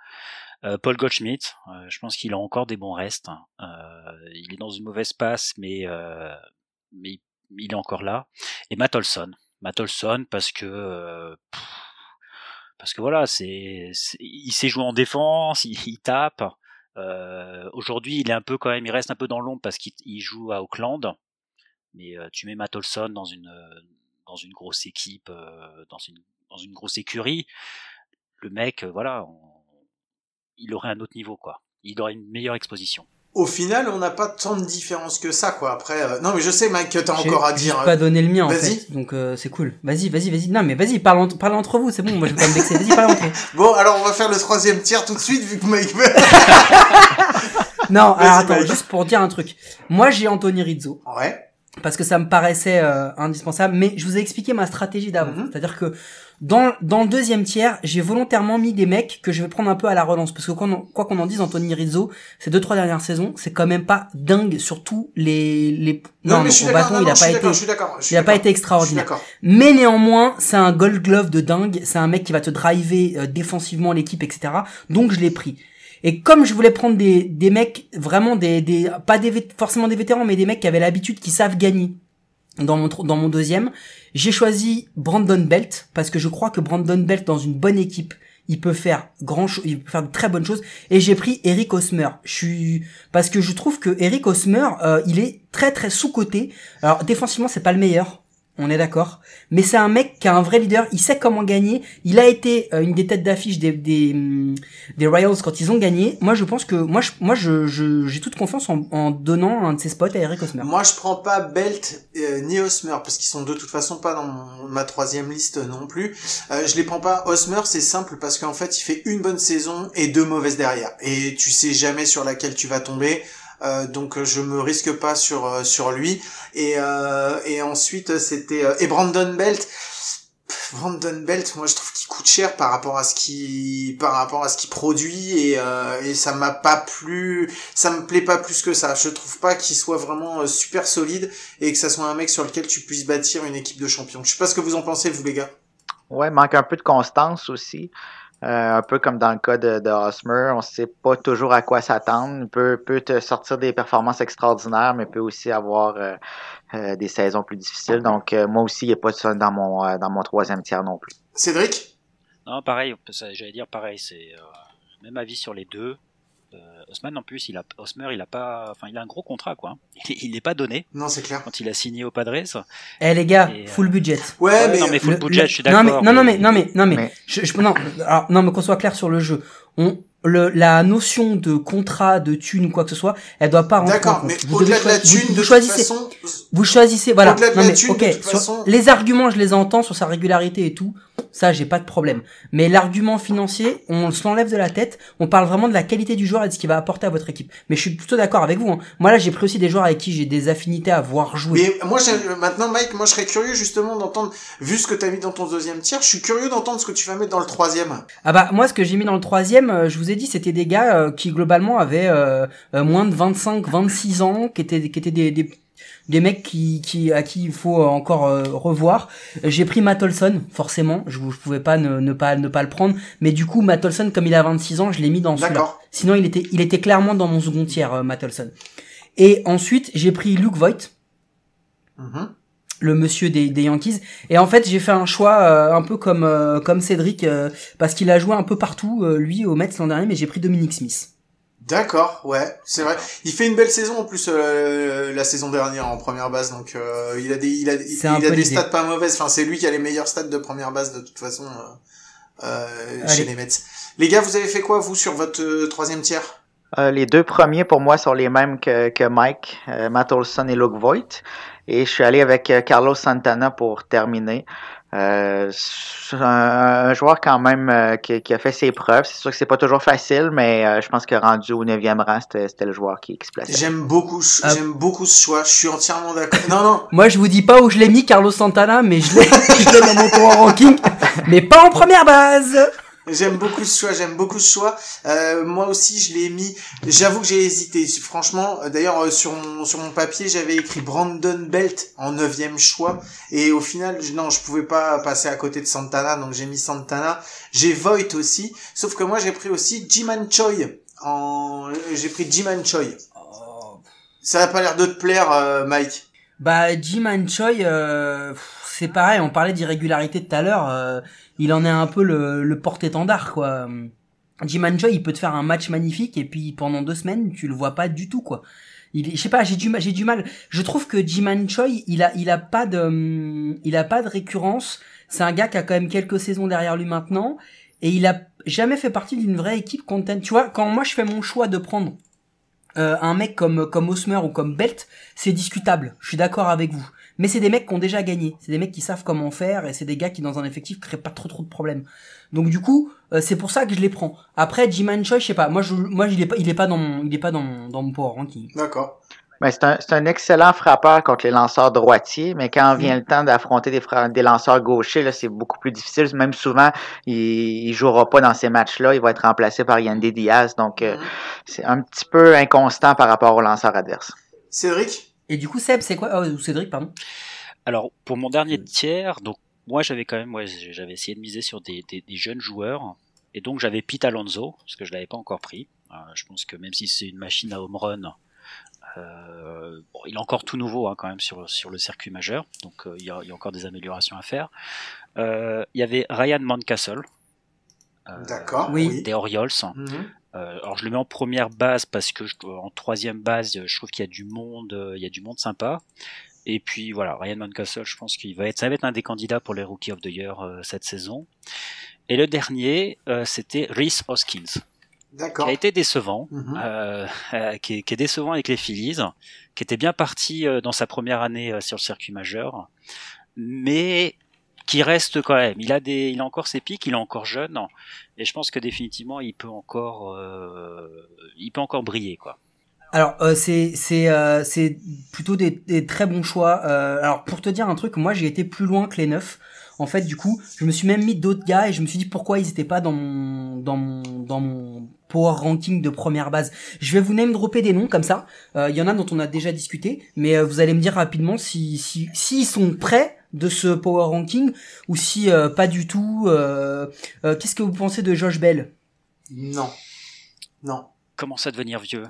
Euh, Paul Goldschmidt, euh, je pense qu'il a encore des bons restes. hein. Euh, il est dans une mauvaise passe, mais euh, mais il- est encore là. Et Matt Olson, Matt Olson parce que euh, pff, parce que voilà, c'est, c'est- il sait jouer en défense, il, il tape. Aujourd'hui, il est un peu quand même, il reste un peu dans l'ombre parce qu'il il joue à Auckland. Mais tu mets Matt Olson dans une grosse équipe, dans une grosse écurie, le mec, voilà, il aurait un autre niveau quoi. Il aurait une meilleure exposition. Au final, on n'a pas tant de différence que ça, quoi. Après, euh, non, mais je sais, Mike, que t'as J'ai encore à dire. pas donné le mien en Vas-y. fait, donc euh, c'est cool. Vas-y, vas-y, vas-y. Non mais vas-y, parle, en- parle entre vous, c'est bon. Moi je vais pas me vexer. Vas-y, parle entre vous. Bon, alors on va faire le troisième tiers tout de suite, vu que Mike. Non, alors attends, Mike. juste pour dire un truc. Moi j'ai Anthony Rizzo. ouais. parce que ça me paraissait euh, indispensable. Mais je vous ai expliqué ma stratégie d'avant. Mhm. C'est-à-dire que dans, dans le deuxième tiers, j'ai volontairement mis des mecs que je vais prendre un peu à la relance. Parce que quoi, qu'on- quoi qu'on en dise, Anthony Rizzo, ces deux, trois dernières saisons, c'est quand même pas dingue, surtout les... les... Non, mais je suis bâton, non, il non, a pas été... Il a pas été extraordinaire. Mais néanmoins, c'est un gold glove de dingue. C'est un mec qui va te driver euh, défensivement l'équipe, etc. Donc je l'ai pris. Et comme je voulais prendre des, des mecs vraiment des, des pas des forcément des vétérans, mais des mecs qui avaient l'habitude, qui savent gagner. Dans mon deuxième, j'ai choisi Brandon Belt parce que je crois que Brandon Belt dans une bonne équipe, il peut faire de très bonnes choses. Et j'ai pris Eric Osmer. Parce que je trouve que Eric Osmer, euh, il est très très sous coté. Alors défensivement, c'est pas le meilleur. On est d'accord. Mais c'est un mec qui a un vrai leader. Il sait comment gagner. Il a été euh, une des têtes d'affiche des, des, hum, des Royals quand ils ont gagné. Moi, je pense que, moi, je, moi, j'ai toute confiance en, en donnant un de ses spots à Eric Osmer. Moi, je prends pas Belt euh, ni Osmer parce qu'ils sont de toute façon pas dans ma troisième liste non plus. Euh, je les prends pas. Osmer, c'est simple parce qu'en fait, il fait une bonne saison et deux mauvaises derrière. Et tu sais jamais sur laquelle tu vas tomber. Euh, donc je me risque pas sur euh, sur lui. Et euh, et ensuite c'était et Brandon Belt. Brandon Belt moi je trouve qu'il coûte cher par rapport à ce qui par rapport à ce qu'il produit. Et euh, et ça m'a pas plu ça me plaît pas plus que ça. Je trouve pas qu'il soit vraiment super solide et que ça soit un mec sur lequel tu puisses bâtir une équipe de champions. Je sais pas ce que vous en pensez vous les gars. Ouais, manque un peu de constance aussi. Euh, un peu comme dans le cas de, de Hosmer, on sait pas toujours à quoi s'attendre. Il peut, peut te sortir des performances extraordinaires, mais peut aussi avoir euh, euh, des saisons plus difficiles. Donc, euh, moi aussi, il n'y a pas de ça dans mon, euh, dans mon troisième tiers non plus. Cédric? Non, pareil, j'allais dire pareil, c'est euh, même avis sur les deux. Euh, Osman en plus, il a Osmer, il a pas, enfin, il a un gros contrat quoi. Il, il n'est pas donné non c'est clair quand il a signé au Padres. Eh les gars, Et, euh, full budget. ouais, Ouais, mais, non mais full Le- budget, le- je suis d'accord. Non mais non mais non mais non mais, Mais- Je, je- non alors, non mais qu'on soit clair sur le jeu. On le, la notion de contrat, de thune ou quoi que ce soit, elle doit pas rentrer en d'accord mais Vous devez au-delà de la vous- thune vous de toute choisissez. façon Vous choisissez, voilà. Au-delà de Non la mais, thune, ok, de toute sur- façon- les arguments, je les entends sur sa régularité et tout. Ça, j'ai pas de problème. Mais l'argument financier, on se l'enlève de la tête. On parle vraiment de la qualité du joueur et de ce qu'il va apporter à votre équipe. Mais je suis plutôt d'accord avec vous. hein. Moi là, j'ai pris aussi des joueurs avec qui j'ai des affinités à voir jouer. Mais moi, j'ai- maintenant, Mike, moi, je serais curieux justement d'entendre, vu ce que t'as mis dans ton deuxième tiers, je suis curieux d'entendre ce que tu vas mettre dans le troisième. Ah bah moi, ce que j'ai mis dans le troisième, euh, je vous ai dit, c'était des gars euh, qui globalement avaient euh, euh, moins de 25, 26 ans, qui étaient qui étaient des, des des mecs qui, qui à qui il faut euh, encore euh, revoir. J'ai pris Matt Olson, forcément, je, je pouvais pas ne, ne pas ne pas le prendre, mais du coup Matt Olson comme il a 26 ans, je l'ai mis dans celui-là. D'accord. Sinon il était il était clairement dans mon second tiers euh, Matt Olson. Et ensuite, j'ai pris Luke Voigt, Mhm. le monsieur des, des Yankees. Et en fait, j'ai fait un choix euh, un peu comme euh, comme Cédric euh, parce qu'il a joué un peu partout euh, lui au Mets l'an dernier, mais j'ai pris Dominic Smith. D'accord, ouais, c'est vrai. Il fait une belle saison en plus euh, la saison dernière en première base, donc euh, il a des, il a, il, a des stats pas mauvaises. Enfin, c'est lui qui a les meilleurs stats de première base de toute façon euh, euh, chez les Mets. Les gars, vous avez fait quoi vous sur votre euh, troisième tiers? Euh, les deux premiers pour moi sont les mêmes que, que Mike, euh, Matt Olson et Luke Voigt. Et je suis allé avec euh, Carlos Santana pour terminer. Euh, c'est un, un joueur quand même euh, qui, qui a fait ses preuves. C'est sûr que c'est pas toujours facile, mais euh, je pense que rendu au neuvième rang, c'était c'était le joueur qui, qui se plaçait. J'aime beaucoup, Ah. j'aime beaucoup ce choix. Je suis entièrement d'accord. Non, non. Moi, je vous dis pas où je l'ai mis Carlos Santana, mais je l'ai je l'ai dans mon tour ranking, mais pas en première base. J'aime beaucoup ce choix, j'aime beaucoup ce choix. Euh, moi aussi, je l'ai mis. J'avoue que j'ai hésité. Franchement, euh, d'ailleurs, euh, sur mon sur mon papier, j'avais écrit Brandon Belt en neuvième choix, et au final, je- non, je pouvais pas passer à côté de Santana, donc j'ai mis Santana. J'ai Voigt aussi, sauf que moi, j'ai pris aussi Jiman Choi. En, j'ai pris Jiman Choi. Ça a pas l'air de te plaire, euh, Mike? Bah, Jim and Choi, euh, c'est pareil, on parlait d'irrégularité tout à l'heure, euh, il en est un peu le, le porte-étendard, quoi. Jim and Choi, il peut te faire un match magnifique, et puis pendant deux semaines, tu le vois pas du tout, quoi. Il, je sais pas, j'ai du j'ai du mal. Je trouve que Jim and Choi, il a, il a pas de, hum, il a pas de récurrence. C'est un gars qui a quand même quelques saisons derrière lui maintenant, et il a jamais fait partie d'une vraie équipe content. Tu vois, quand moi je fais mon choix de prendre euh, un mec comme comme Osmer ou comme Belt, c'est discutable. Je suis d'accord avec vous. Mais c'est des mecs qui ont déjà gagné. C'est des mecs qui savent comment faire et c'est des gars qui dans un effectif créent pas trop trop de problèmes. Donc du coup, euh, c'est pour ça que je les prends. Après Jiman Choi, je sais pas. Moi je moi il est pas il est pas dans mon il est pas dans mon dans mon power ranking. D'accord. Ben, c'est un, c'est un excellent frappeur contre les lanceurs droitiers, mais quand vient le temps d'affronter des, fra- des lanceurs gauchers, là, c'est beaucoup plus difficile. Même souvent, il, il jouera pas dans ces matchs-là. Il va être remplacé par Yandy Diaz. Donc, euh, Mhm. c'est un petit peu inconstant par rapport aux lanceurs adverses. Cédric Et du coup Seb, c'est quoi oh, ou Cédric pardon. Alors, pour mon dernier tiers, donc moi j'avais quand même, j'avais essayé de miser sur des, des, des jeunes joueurs, et donc j'avais Pete Alonso, parce que je l'avais pas encore pris. Euh, je pense que même si c'est une machine à home run, euh, bon, il est encore tout nouveau hein, quand même sur, sur le circuit majeur, donc euh, il, y a, il y a encore des améliorations à faire. Euh, il y avait Ryan Mountcastle, euh, D'accord. oui. des Orioles. Mhm. Euh, alors je le mets en première base parce que je, en troisième base, je trouve qu'il y a du monde, euh, il y a du monde sympa. Et puis voilà, Ryan Mountcastle, je pense qu'il va être, ça va être un des candidats pour les Rookie of the Year euh, cette saison. Et le dernier, euh, c'était Reese Hoskins, qui D'accord. a été décevant, euh, qui, est, qui est décevant avec les Phillies, qui était bien parti euh, dans sa première année euh, sur le circuit majeur, mais qui reste quand même. Il a des, il a encore ses pics, il est encore jeune, et je pense que définitivement il peut encore, euh, il peut encore briller quoi. Alors euh, c'est c'est euh, c'est plutôt des, des très bons choix. Euh, alors pour te dire un truc, moi j'ai été plus loin que les neufs. En fait, du coup, je me suis même mis d'autres gars et je me suis dit pourquoi ils étaient pas dans mon dans mon dans mon power ranking de première base. Je vais vous name dropper des noms comme ça. Euh, Il y en a dont on a déjà discuté, mais euh, vous allez me dire rapidement si si s'ils sont prêts de ce power ranking ou si euh, pas du tout. Euh, euh, Qu'est-ce que vous pensez de Josh Bell? Non. Non. Commence à devenir vieux?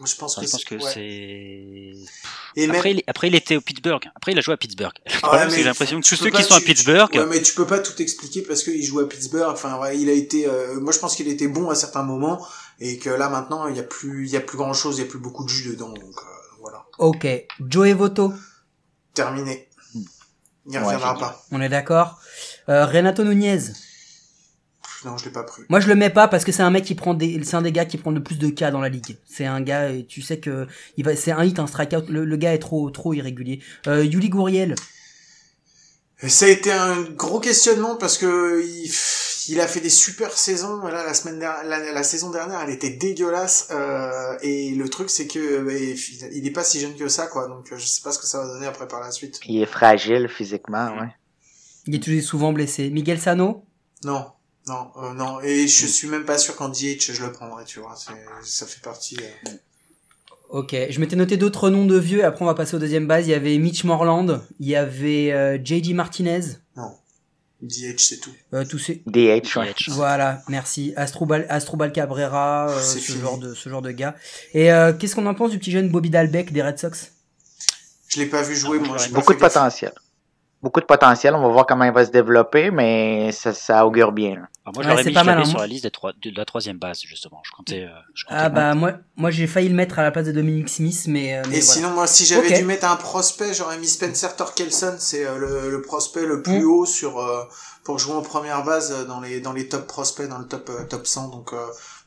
Moi, je pense Enfin, que je pense que ouais. c'est. Et même- Après, il, après, il était au Pittsburgh. Après, il a joué à Pittsburgh. Ah ouais, j'ai l'impression que tu tous peux ceux pas- qui sont à tu- Pittsburgh, Ouais, mais tu peux pas tout expliquer parce qu'il joue à Pittsburgh. Enfin, ouais, il a été. euh, moi, je pense qu'il était bon à certains moments et que là maintenant, il y a plus, il y a plus grand chose, il y a plus beaucoup de jus dedans. Donc euh, voilà, Ok, Joey Voto, terminé. Il n'y Ouais, reviendra pas. on est d'accord. Euh, Renato Nunez. Non, je l'ai pas pris. Moi je le mets pas parce que c'est un mec qui prend des, c'est un des gars qui prend le plus de cas dans la ligue. C'est un gars, et tu sais que il va, c'est un hit, un strikeout. Le, le gars est trop, trop irrégulier. Euh, Yuli Gouriel. Et ça a été un gros questionnement parce que il, il a fait des super saisons. Là, la semaine dernière, la, la saison dernière, elle était dégueulasse. Euh, et le truc, c'est que bah, il est pas si jeune que ça, quoi. Donc, euh, je sais pas ce que ça va donner après par la suite. Il est fragile physiquement, ouais. Il est toujours souvent blessé. Miguel Sano? Non, non, euh, non. Et je suis même pas sûr qu'en DH je le prendrais, tu vois. Ça fait partie. euh, Ok, je m'étais noté d'autres noms de vieux. et Après on va passer au deuxième base. Il y avait Mitch Morland. Il y avait euh, JD Martinez. Non, DH c'est tout. Euh, tous ces, DH, ouais. DH. Voilà, merci. Astrobal, Astrobal Cabrera, euh, ce fini. genre de ce genre de gars. Et euh, qu'est-ce qu'on en pense du petit jeune Bobby Dalbec des Red Sox? Je l'ai pas vu jouer, Ah, moi. Beaucoup de potentiel. Beaucoup de potentiel. On va voir comment il va se développer, mais ça, ça augure bien. là. Alors moi, je Ouais, mis mal, hein. sur la liste des trois- de la troisième base, justement. Je comptais. euh, je comptais Ah bah moi moi j'ai failli le mettre à la place de Dominic Smith mais, euh, mais Et voilà. sinon, moi, si j'avais dû mettre un prospect, j'aurais mis Spencer Torkelson. C'est euh, le, le prospect le plus Mm. haut sur euh, pour jouer en première base euh, dans les dans les top prospects, dans le top euh, top 100. Donc euh,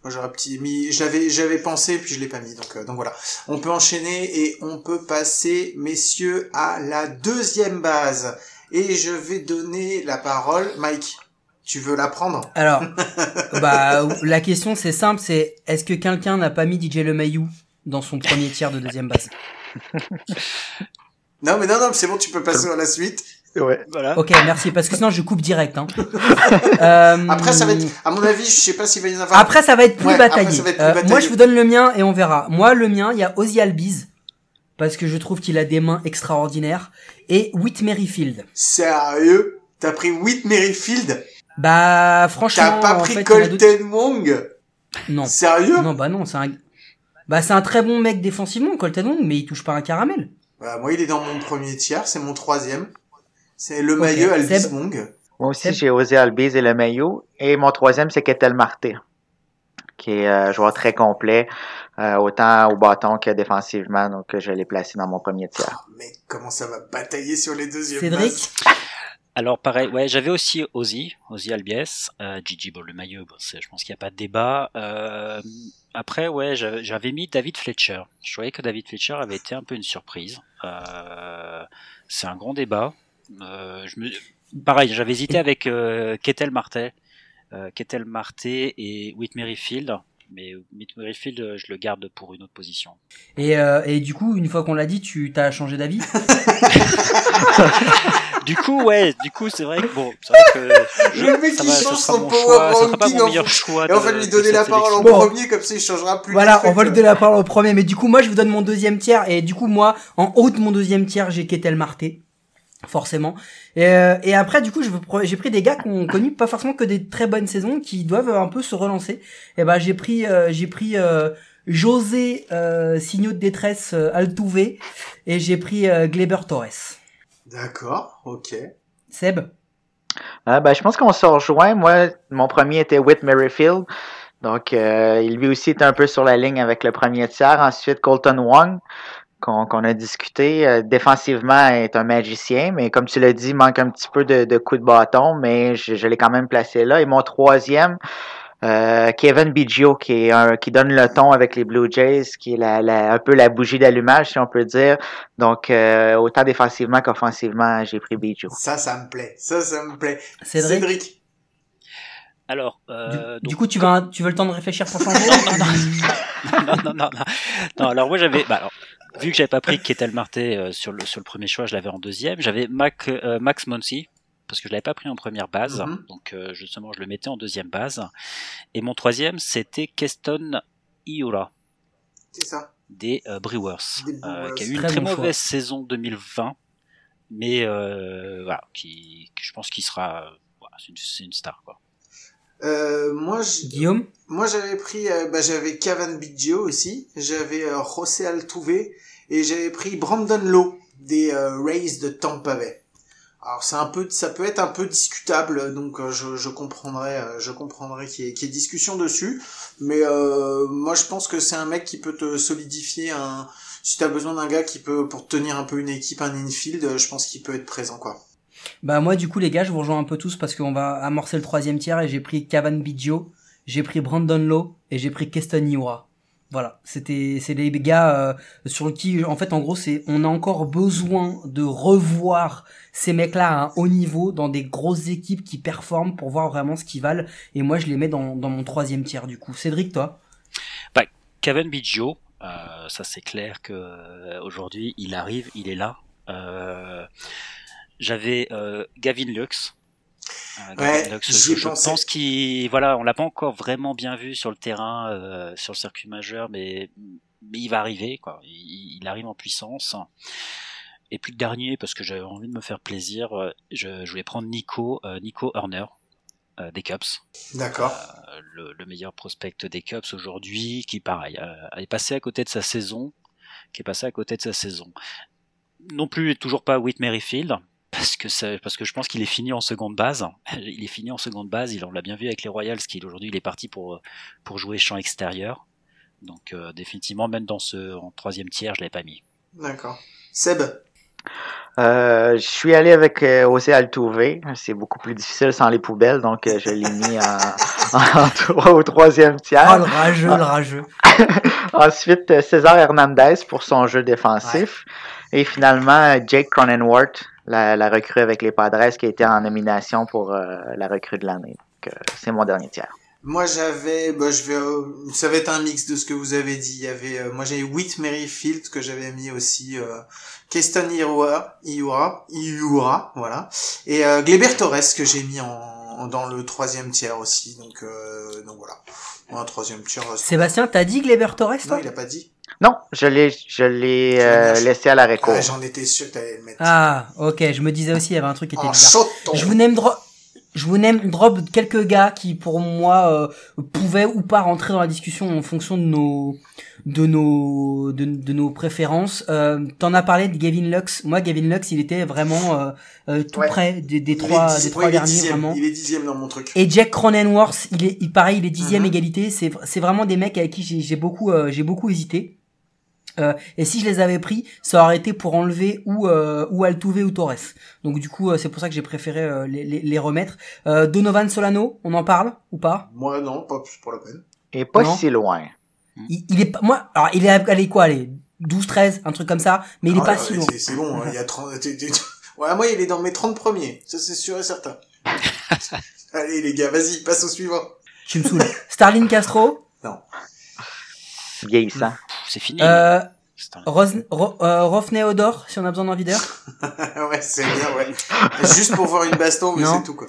moi, j'aurais petit mis. J'avais j'avais pensé puis je l'ai pas mis. Donc euh, donc voilà. On peut enchaîner et on peut passer, messieurs, à la deuxième base. Et je vais donner la parole, Mike. Tu veux la prendre? Alors bah la question c'est simple c'est est-ce que quelqu'un n'a pas mis DJ LeMahieu dans son premier tiers de deuxième base? Non, mais non, non, c'est bon, tu peux passer à la suite. Ouais. Voilà. Ok, merci, parce que sinon je coupe direct. Hein. Euh, Après, ça va être, à mon avis, je sais pas s'il va y en avoir. Après, ça va être plus Ouais, après, bataillé. ça va être plus Euh, bataillé. moi, je vous donne le mien et on verra. Moi, le mien, il y a Ozzy Albiz parce que je trouve qu'il a des mains extraordinaires et Whit Merrifield. Sérieux? T'as pris Whit Merrifield? Bah, franchement, T'as pas pris en Colton Wong? Non, Sérieux? non, bah non, c'est un, bah c'est un très bon mec défensivement, Colton Wong, mais il touche pas un caramel. Bah, moi, il est dans mon premier tiers, c'est mon troisième. C'est le maillot Alvis. Moi aussi, j'ai osé Albiz et le maillot. Et mon troisième, c'est Ketel Marté, qui est un joueur très complet, euh, autant au bâton que défensivement. Donc, je l'ai placé dans mon premier tiers. Oh, mec, comment ça va batailler sur les deuxièmes Cédric? Alors pareil, ouais, j'avais aussi Ozzy, Ozzy Albies, euh, Gigi bon, le maillot, bon, je pense qu'il n'y a pas de débat. Euh, après, ouais, j'avais mis David Fletcher. Je trouvais que David Fletcher avait été un peu une surprise. Euh, c'est un grand débat. Euh, je me... Pareil, j'avais hésité avec euh, Ketel Marté, euh, Ketel Marté et Whit Merrifield. Mais Whit Merrifield, je le garde pour une autre position. Et, euh, et du coup, une fois qu'on l'a dit, tu t'as changé d'avis? Du coup, ouais, du coup, c'est vrai que bon, c'est vrai que je, Le mec, ce change son power choix, ce sera pas ranking mon en choix. Et on va lui donner la parole en premier, comme ça il changera plus. Voilà, on va lui donner la parole au premier, mais du coup, moi, je vous donne mon deuxième tiers, et du coup, moi, en haut de mon deuxième tiers, j'ai Ketel Marté, forcément. Et, euh, et après, du coup, j'ai pris des gars qui ont connu pas forcément que des très bonnes saisons, qui doivent un peu se relancer. Et ben, j'ai pris, euh, j'ai pris euh, José euh, Signaux de détresse euh, Altuve, et j'ai pris euh, Gleber Torres. D'accord, ok. Seb? Euh, ben, je pense qu'on se rejoint. Moi, mon premier était Whit Merrifield. Donc, euh, il lui aussi était un peu sur la ligne avec le premier tiers. Ensuite, Colton Wong, qu'on a discuté. Euh, défensivement, est un magicien, mais comme tu l'as dit, il manque un petit peu de, de coups de bâton, mais je, je l'ai quand même placé là. Et mon troisième, euh, Kevin Biggio, qui est un, qui donne le ton avec les Blue Jays, qui est la, la- un peu la bougie d'allumage, si on peut dire. Donc, euh, autant défensivement qu'offensivement, j'ai pris Biggio. Ça, ça me plaît. Ça, ça me plaît. Cédric, Cédric? Alors, du, euh, du donc- coup, tu tu veux le temps de réfléchir pour changer? Non, non, non, non, non. Non, alors moi j'avais, bah, alors, vu que j'avais pas pris Ketel Marté euh, sur le sur le premier choix, je l'avais en deuxième. J'avais Mac, euh, Max Monsi parce que je l'avais pas pris en première base, Mhm. donc euh, justement je le mettais en deuxième base. Et mon troisième c'était Keston Iura C'est ça. des euh, Brewers, Des euh, Brewers. qui a eu une Très très bon choix. mauvaise saison 2020, mais euh, voilà, qui, qui- je pense qu'il sera, euh, voilà, c'est une, c'est une star quoi. Euh, moi, je- Guillaume? moi, j'avais pris, euh, bah, j'avais Cavan Biggio aussi. J'avais euh, José Altuve et j'avais pris Brandon Lowe des euh, Rays de Tampa Bay. Alors c'est un peu, ça peut être un peu discutable, donc euh, je, je comprendrais, euh, je comprendrais qu'il y, ait- qu'il y ait discussion dessus. Mais euh, moi je pense que c'est un mec qui peut te solidifier un. Si t'as besoin d'un gars qui peut pour tenir un peu une équipe, un infield, euh, je pense qu'il peut être présent quoi. Bah moi du coup les gars je vous rejoins un peu tous parce qu'on va amorcer le troisième tiers et j'ai pris Cavan Biggio, j'ai pris Brandon Lowe et j'ai pris Keston Iura. Voilà, c'était c'est les gars euh, sur qui en fait en gros c'est on a encore besoin de revoir ces mecs-là à un haut niveau dans des grosses équipes qui performent pour voir vraiment ce qu'ils valent et moi je les mets dans, dans mon troisième tiers du coup. Cédric toi? Kevin Biggio, euh, ça c'est clair que euh, aujourd'hui il arrive, il est là. Euh, J'avais euh, Gavin Lux. Euh, Ouais, je, pense qu'il, voilà, on l'a pas encore vraiment bien vu sur le terrain, euh, sur le circuit majeur, mais, mais il va arriver, quoi. Il, il arrive en puissance. Et puis le dernier, parce que j'avais envie de me faire plaisir, euh, je, je voulais prendre Nico, euh, Nico Horner euh, des Cubs D'accord. le, le meilleur prospect des Cubs aujourd'hui, qui pareil, euh, est passé à côté de sa saison, qui est passé à côté de sa saison. Non plus toujours pas Whit Merrifield, parce que ça, parce que je pense qu'il est fini en seconde base. Il est fini en seconde base. Il on l'a bien vu avec les Royals, qui aujourd'hui il est parti pour pour jouer champ extérieur. Donc euh, définitivement même dans ce en troisième tiers, je l'avais pas mis. D'accord. Seb? Euh, je suis allé avec euh, José Altuve. C'est beaucoup plus difficile sans les poubelles, donc euh, je l'ai mis en, en trois- au troisième Oh tiers. le rageux, le rageux. Ensuite, euh, César Hernandez pour son jeu défensif. Et finalement, euh, Jake Cronenworth, la, la recrue avec les Padres, qui a été en nomination pour euh, la recrue de l'année. Donc, euh, c'est mon dernier tiers. Moi j'avais, bah, je vais, euh, ça va être un mix de ce que vous avez dit. Il y avait, euh, moi j'avais Whit Merrifield que j'avais mis aussi, euh, Keston Iura, Iura, Iura, voilà, et euh, Gleber Torres que j'ai mis en, en- dans le troisième tiers aussi. Donc, euh, donc voilà, un troisième tiers. Sébastien, t'as dit Gleber Torres, non, toi il a pas dit. Non, je l'ai, je l'ai euh, laissé à la récolte. Ah, J'en étais sûr que t'allais le mettre. Ah, ok, je me disais aussi, il y avait un truc qui était en bizarre. sautant. Je vous name drop, je vous name drop quelques gars qui, pour moi, euh, pouvaient ou pas rentrer dans la discussion en fonction de nos, de nos, de, de nos préférences. Euh, T'en as parlé de Gavin Lux. Moi, Gavin Lux, il était vraiment euh, euh, tout Ouais. près des, trois, dix- des trois derniers, dixième, vraiment. Il est dixième dans mon truc. Et Jack Cronenworth, il est, il, pareil, il est dixième Mhm. égalité. C'est, c'est vraiment des mecs avec qui j'ai, j'ai beaucoup, euh, j'ai beaucoup hésité. Euh, et si je les avais pris, ça aurait été pour enlever ou euh, ou Altuve ou Torres. Donc du coup, euh, c'est pour ça que j'ai préféré euh, les, les, les remettre. Euh, Donovan Solano, on en parle ou pas? Moi non, pas plus pour la peine. Et pas Non. si loin. il, il est pas, moi, alors il est allé quoi, allez, 12, 13, un truc comme ça, mais il est Ah, pas ouais, si loin. c'est- bon, hein, il y a 30... t'es- t'es- Ouais, moi il est dans mes 30 premiers, ça c'est sûr et certain. Allez les gars, vas-y, passe au suivant. Tu me saoules. Starlin Castro, Vieillissant. C'est fini. euh, C'est un- Ros, Ro, euh, Rofne Odor, si on a besoin d'un videur. ouais, c'est bien, ouais. Juste pour voir une baston, mais c'est tout quoi.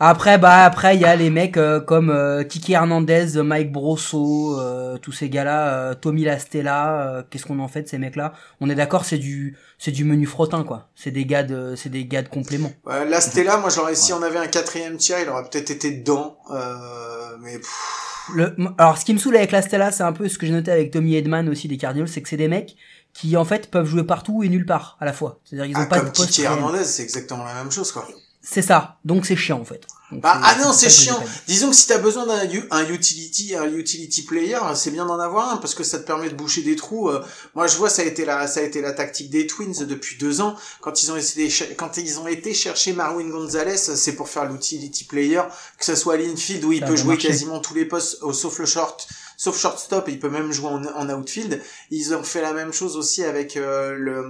Après, bah après, il y a les mecs euh, comme euh, Kiki Hernandez, Mike Brosso, euh, tous ces gars-là, euh, Tommy Lastella. euh, Qu'est-ce qu'on en fait de ces mecs-là? On est d'accord, c'est du, c'est du menu frottin quoi. C'est des gars de, c'est des gars de complément. Ouais, là, Stella, moi j'aurais, si on avait un quatrième tiers, il aurait peut-être été dedans, euh, mais pff, Le, alors, ce qui me saoule avec Lastella, c'est un peu ce que j'ai noté avec Tommy Edman aussi des Cardinals, c'est que c'est des mecs qui en fait peuvent jouer partout et nulle part à la fois. C'est-à-dire qu'ils ont ah, pas comme de poste. Hernandez, c'est exactement la même chose quoi. C'est ça. Donc c'est chiant en fait. Bah, ah non, c'est ça chiant. Disons que si t'as besoin d'un un utility, un utility player, c'est bien d'en avoir un parce que ça te permet de boucher des trous. euh. Moi, je vois, ça a été la, ça a été la tactique des Twins depuis deux ans. Quand ils ont essayé, quand ils ont été chercher Marwin Gonzalez, c'est pour faire l'utility player, que ce soit à l'infield où il Ça peut jouer marché. quasiment tous les postes, oh, sauf le short, sauf shortstop, il peut même jouer en, outfield. Ils ont fait la même chose aussi avec euh, le,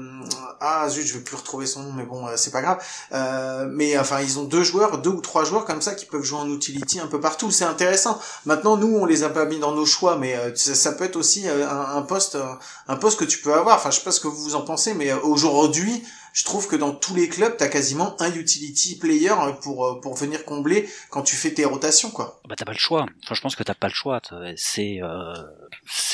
ah zut, je vais plus retrouver son nom, mais bon, euh, c'est pas grave. Euh, mais enfin, ils ont deux joueurs, deux ou trois joueurs comme ça qui peuvent jouer en utility un peu partout. C'est intéressant. Maintenant, nous, on les a pas mis dans nos choix, mais euh, ça, ça peut être aussi euh, un, un poste, un poste que tu peux avoir. Enfin, je sais pas ce que vous en pensez, mais aujourd'hui, je trouve que dans tous les clubs, t'as quasiment un utility player euh, pour euh, pour venir combler quand tu fais tes rotations, quoi. Bah t'as pas le choix. Enfin, je pense que t'as pas le choix. T'as- C'est, euh,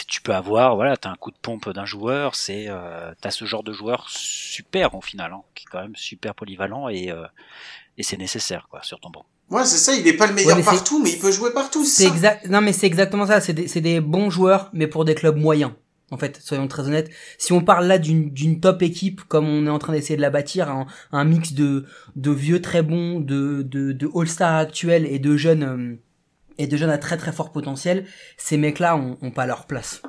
tu peux avoir, voilà, t'as un coup de pompe d'un joueur. C'est, euh, t'as ce genre de joueur super au final, hein, qui est quand même super polyvalent et euh, et c'est nécessaire quoi sur ton banc. Ouais, c'est ça. Il est pas le meilleur mais partout, mais il peut jouer partout. C'est ça. exact. Non, mais c'est exactement ça. C'est des, c'est des bons joueurs, mais pour des clubs moyens. En fait, soyons très honnêtes. Si on parle là d'une top équipe, comme on est en train d'essayer de la bâtir, un, un mix de de vieux très bons, de de, de all-stars actuels et de jeunes euh, et de jeunes à très très fort potentiel, ces mecs-là ont, ont pas leur place.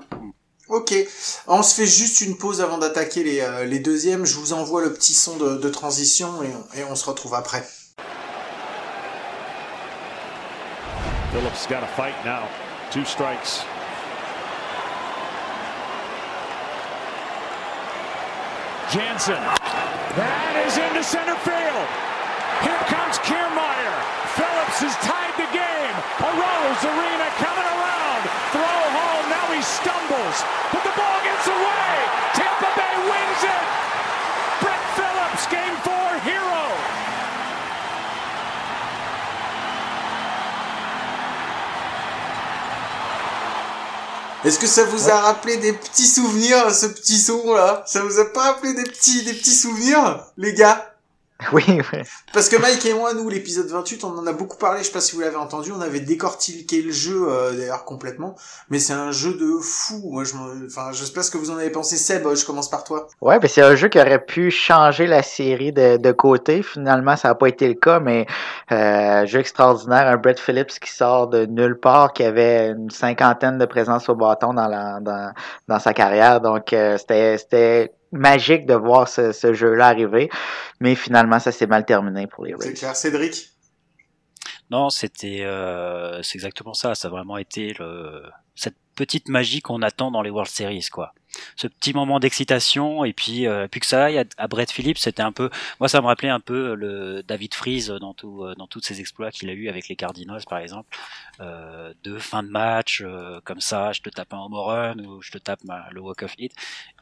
Ok, on se fait juste une pause avant d'attaquer les, euh, les deuxièmes. Je vous envoie le petit son de, de transition et, on- et on se retrouve après. Phillips got a fight now. Two strikes. Jansen. That is into center field. Here comes Kiermaier. Phillips has tied the game. Arose Arena coming around. Throw home. Now he stumbles. But the ball gets away. Tampa Bay wins it. Est-ce que ça vous a rappelé des petits souvenirs, ce petit son là Ça vous a pas rappelé des petits, des petits souvenirs, les gars? Oui, oui. Parce que Mike et moi, nous, l'épisode 28, on en a beaucoup parlé, je sais pas si vous l'avez entendu, on avait décortiqué le jeu, euh, d'ailleurs, complètement, mais c'est un jeu de fou, moi, je enfin, je sais pas ce que vous en avez pensé, Seb, je commence par toi. Ouais, ben c'est un jeu qui aurait pu changer la série de, de côté. Finalement, ça n'a pas été le cas, mais euh, jeu extraordinaire. Un Brett Phillips qui sort de nulle part, qui avait une cinquantaine de présences au bâton dans, la, dans, dans sa carrière. Donc, euh, c'était c'était magique de voir ce, ce jeu-là arriver. Mais finalement, ça s'est mal terminé pour les C'est Rays. clair, Cédric? Non, c'était, euh, c'est exactement ça. Ça a vraiment été le, cette petite magie qu'on attend dans les World Series, quoi. Ce petit moment d'excitation et puis euh, puis que ça aille à, à Brett Phillips, c'était un peu, moi ça me rappelait un peu le David Freeze dans tout euh, dans tous ses exploits qu'il a eu avec les Cardinals par exemple, euh, de fin de match euh, comme ça, je te tape un home run ou je te tape ma- le walk of hit,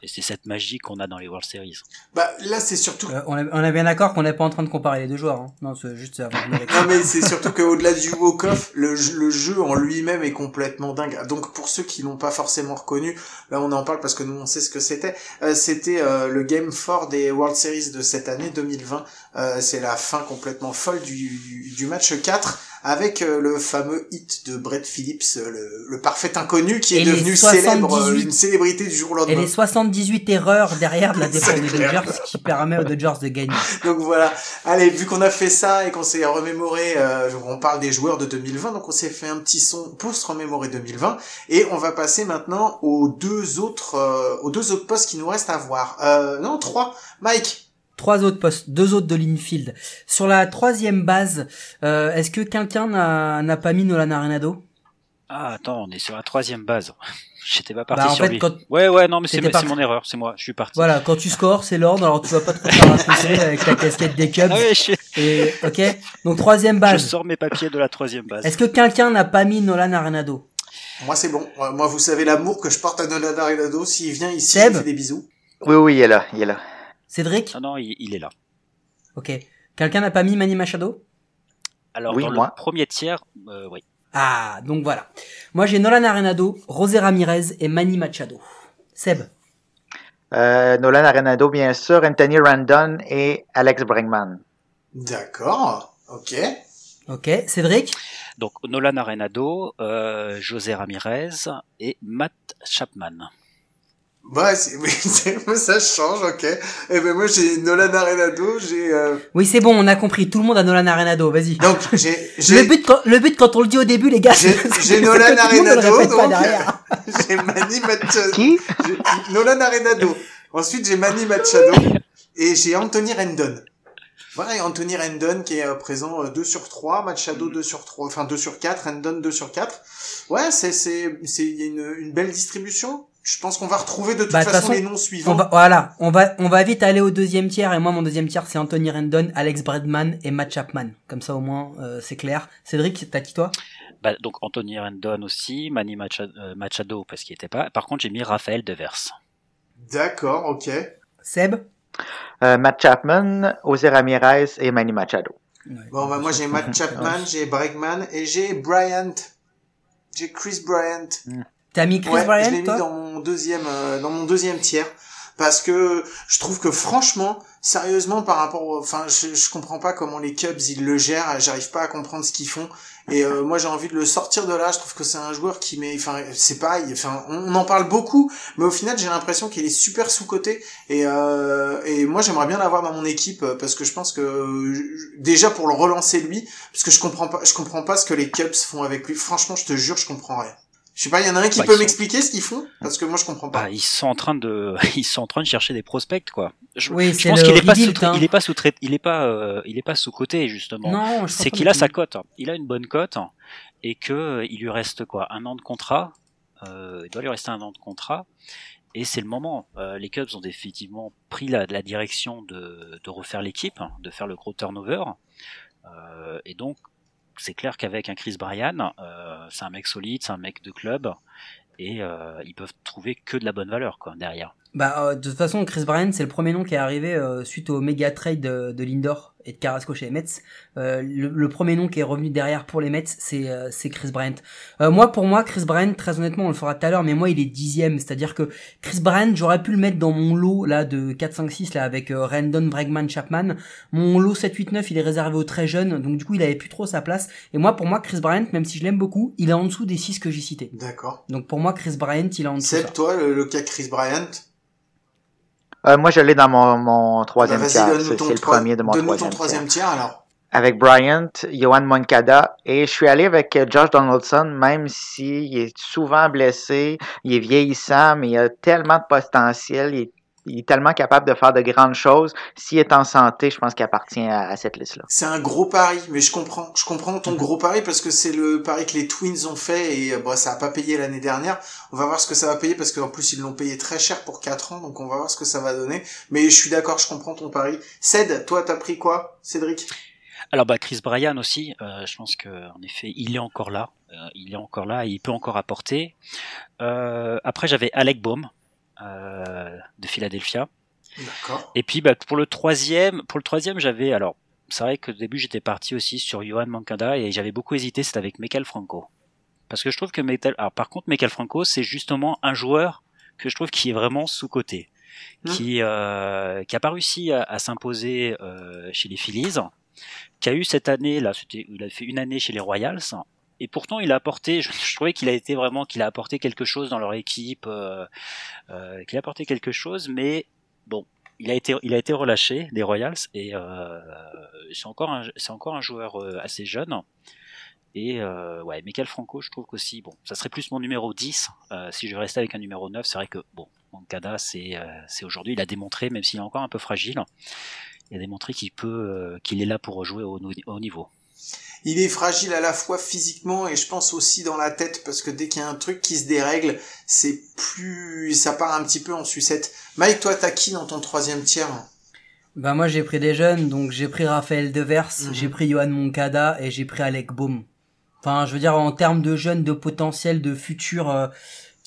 et c'est cette magie qu'on a dans les World Series. Bah là c'est surtout Euh, on, est, on est bien d'accord qu'on n'est pas en train de comparer les deux joueurs. Hein. Non, c'est juste avant de Non mais c'est surtout qu'au-delà du walk-off, le, jeu- le jeu en lui-même est complètement dingue. Donc pour ceux qui l'ont pas forcément reconnu, là on en parle parce que nous on sait ce que c'était. Euh, c'était euh, le Game 4 des World Series de cette année 2020. Euh, c'est la fin complètement folle du, du match 4 avec euh, le fameux hit de Brett Phillips, euh, le, le parfait inconnu qui est Et devenu célèbre, euh, 78 une célébrité du jour au Et lendemain. les 78 erreurs derrière de la défense des. Dodgers qui permet aux Dodgers de gagner. Donc voilà. Allez, vu qu'on a fait ça et qu'on s'est remémoré, euh, on parle des joueurs de 2020, donc on s'est fait un petit son pour se remémorer 2020 et on va passer maintenant aux deux autres, euh, aux deux autres postes qui nous restent à voir. Euh, non, trois. Mike. Trois autres postes, deux autres de l'infield. Sur la troisième base, euh, est-ce que quelqu'un n'a n'a pas mis Nolan Arenado? Ah attends, on est sur la troisième base. J'étais pas parti Bah, en sur fait, lui. quand- Ouais ouais non mais c'est parti. mon erreur, c'est moi, je suis parti. Voilà, quand tu scores, c'est l'ordre, alors tu vas pas te faire avec ta casquette des Cubs. Ah ouais, je, Et, ok Donc troisième je base. sors mes papiers de la troisième base. Est-ce que quelqu'un n'a pas mis Nolan Arenado? Moi c'est bon. Ouais, Moi vous savez l'amour que je porte à Nolan Arenado. S'il vient ici, Seb je fais des bisous. Oui, oui, il est là, il est là. Cédric Non non, il, il est là. Ok. Quelqu'un n'a pas mis Manny Machado? Alors Oui, dans moi. le premier tiers, euh, oui. Ah, donc voilà. Moi j'ai Nolan Arenado, José Ramirez et Manny Machado. Seb? Euh, Nolan Arenado, bien sûr, Anthony Randon et Alex Bregman. D'accord. Ok. Ok. Cédric? Donc Nolan Arenado, euh, José Ramirez et Matt Chapman. Bah, c'est, oui, c'est- ça change, ok. Et ben moi j'ai Nolan Arenado, j'ai euh, Oui, c'est bon, on a compris. Tout le monde a Nolan Arenado, vas-y. donc j'ai Le but, quand, le but quand on le dit au début, les gars, J'ai- Nolan Arenado, donc. j'ai Manny Machado. Qui? Nolan Arenado. Ensuite, j'ai Manny Machado. Et j'ai Anthony Rendon. Voilà, et Anthony Rendon qui est euh, présent euh, 2 sur 3, Machado 2 sur 3, enfin 2 sur 4, Rendon 2 sur 4. Ouais, c'est, c'est, c'est, il y a une, une belle distribution. Je pense qu'on va retrouver de toute Bah, façon, façon, les noms On suivants. va, voilà, on va, on va vite aller au deuxième tiers. Et moi, mon deuxième tiers, c'est Anthony Rendon, Alex Bradman et Matt Chapman. Comme ça, au moins, euh, c'est clair. Cédric, t'as qui toi? Bah, donc Anthony Rendon aussi, Manny Machado, euh, Machado parce qu'il était pas. Par contre, j'ai mis Raphaël Devers. D'accord, ok. Seb? Euh, Matt Chapman, José Ramirez et Manny Machado. Bon, bah, moi, j'ai Matt Chapman, j'ai Bregman et j'ai Bryant. J'ai Chris Bryant. T'as mis Chris ouais, je l'ai mis toi dans mon deuxième, euh, dans mon deuxième tiers. Parce que je trouve que franchement, sérieusement, par rapport, au- enfin, je, je comprends pas comment les Cubs ils le gèrent. J'arrive pas à comprendre ce qu'ils font. Et euh, moi, j'ai envie de le sortir de là. Je trouve que c'est un joueur qui met, enfin, c'est pareil. Enfin, on, en parle beaucoup, mais au final, j'ai l'impression qu'il est super sous coté. Et euh, et moi, j'aimerais bien l'avoir dans mon équipe parce que je pense que déjà pour le relancer lui, parce que je comprends pas, je comprends pas ce que les Cubs font avec lui. Franchement, je te jure, je comprends rien. Je sais pas, il y en a un qui Bah, peut sont- m'expliquer ce qu'ils font? Parce que moi je comprends pas. Bah, ils sont en train de, ils sont en train de chercher des prospects, quoi. Je, Oui, je pense qu'il est pas rebuild, sous, hein. il est pas sous trait, il est pas, euh, il est pas sous côté justement. Non, je pense c'est qu'il a sa cote. Il a une bonne cote et que euh, il lui reste quoi, un an de contrat. Euh, il doit lui rester un an de contrat. Et c'est le moment. Euh, les Cubs ont définitivement pris la, la direction de, de refaire l'équipe, hein, de faire le gros turnover. Euh, et donc, c'est clair qu'avec un Chris Bryan, euh, c'est un mec solide, c'est un mec de club, et euh, ils peuvent trouver que de la bonne valeur quoi derrière. Bah, euh, de toute façon, Chris Bryant, c'est le premier nom qui est arrivé euh, suite au méga trade de, de Lindor et de Carrasco chez les Mets. Euh, le, le premier nom qui est revenu derrière pour les Mets, c'est euh, c'est Chris Bryant. Euh, moi, pour moi, Chris Bryant, très honnêtement, on le fera tout à l'heure, mais moi, il est dixième. C'est-à-dire que Chris Bryant, j'aurais pu le mettre dans mon lot là de 4, 5, 6 là avec euh, Randon, Bregman, Chapman. Mon lot 7, 8, 9, il est réservé aux très jeunes, donc du coup, il avait plus trop sa place. Et moi, pour moi, Chris Bryant, même si je l'aime beaucoup, il est en dessous des 6 que j'ai cités. D'accord. Donc pour moi, Chris Bryant, il est en dessous. ça. toi, le, le cas Chris Bryant? Euh, moi, je l'ai dans mon, mon troisième tiers. C'est le premier de mon ton troisième, tiers. tiers alors. Avec Bryant, Johan Moncada, et je suis allé avec euh, Josh Donaldson, même s'il est souvent blessé, il est vieillissant, mais il a tellement de potentiel, il est il est tellement capable de faire de grandes choses. S'il est en santé, je pense qu'il appartient à, à cette liste-là. C'est un gros pari, mais je comprends. Je comprends ton gros pari parce que c'est le pari que les Twins ont fait et euh, bon, ça a pas payé l'année dernière. On va voir ce que ça va payer parce qu'en plus ils l'ont payé très cher pour 4 ans, donc on va voir ce que ça va donner. Mais je suis d'accord, je comprends ton pari. Ced, toi t'as pris quoi, Cédric? Alors bah Chris Bryan aussi, euh, je pense que en effet il est encore là, Euh, il est encore là, et il peut encore apporter. Euh, après j'avais Alec Baum de Philadelphia. Et puis bah, pour le troisième, pour le troisième j'avais alors c'est vrai que au début j'étais parti aussi sur Johan Mankada et j'avais beaucoup hésité, c'était avec Michael Franco. Parce que je trouve que Metal, alors par contre Michael Franco c'est justement un joueur que je trouve qui est vraiment sous coté, Mm. qui euh, qui a pas réussi à, à s'imposer euh, chez les Phillies, qui a eu cette année là, il a fait une année chez les Royals. Et pourtant, il a apporté. Je, je trouvais qu'il a été vraiment, qu'il a apporté quelque chose dans leur équipe, euh, euh, qu'il a apporté quelque chose. Mais bon, il a été, il a été relâché des Royals et euh, c'est encore un, c'est encore un joueur euh, assez jeune. Et euh, ouais, Michael Franco, je trouve qu'aussi, bon, ça serait plus mon numéro 10. Euh, si je restais avec un numéro 9, c'est vrai que, bon, Mancada, c'est c'est aujourd'hui, il a démontré, même s'il est encore un peu fragile, il a démontré qu'il peut, qu'il est là pour jouer au, au niveau. Il est fragile à la fois physiquement et je pense aussi dans la tête parce que dès qu'il y a un truc qui se dérègle, c'est plus, ça part un petit peu en sucette. Mike, toi, t'as qui dans ton troisième tiers? Bah moi j'ai pris des jeunes, donc j'ai pris Raphaël Devers, Mhm. j'ai pris Johan Moncada et j'ai pris Alec Baum. Enfin, je veux dire en termes de jeunes, de potentiel, de futur euh,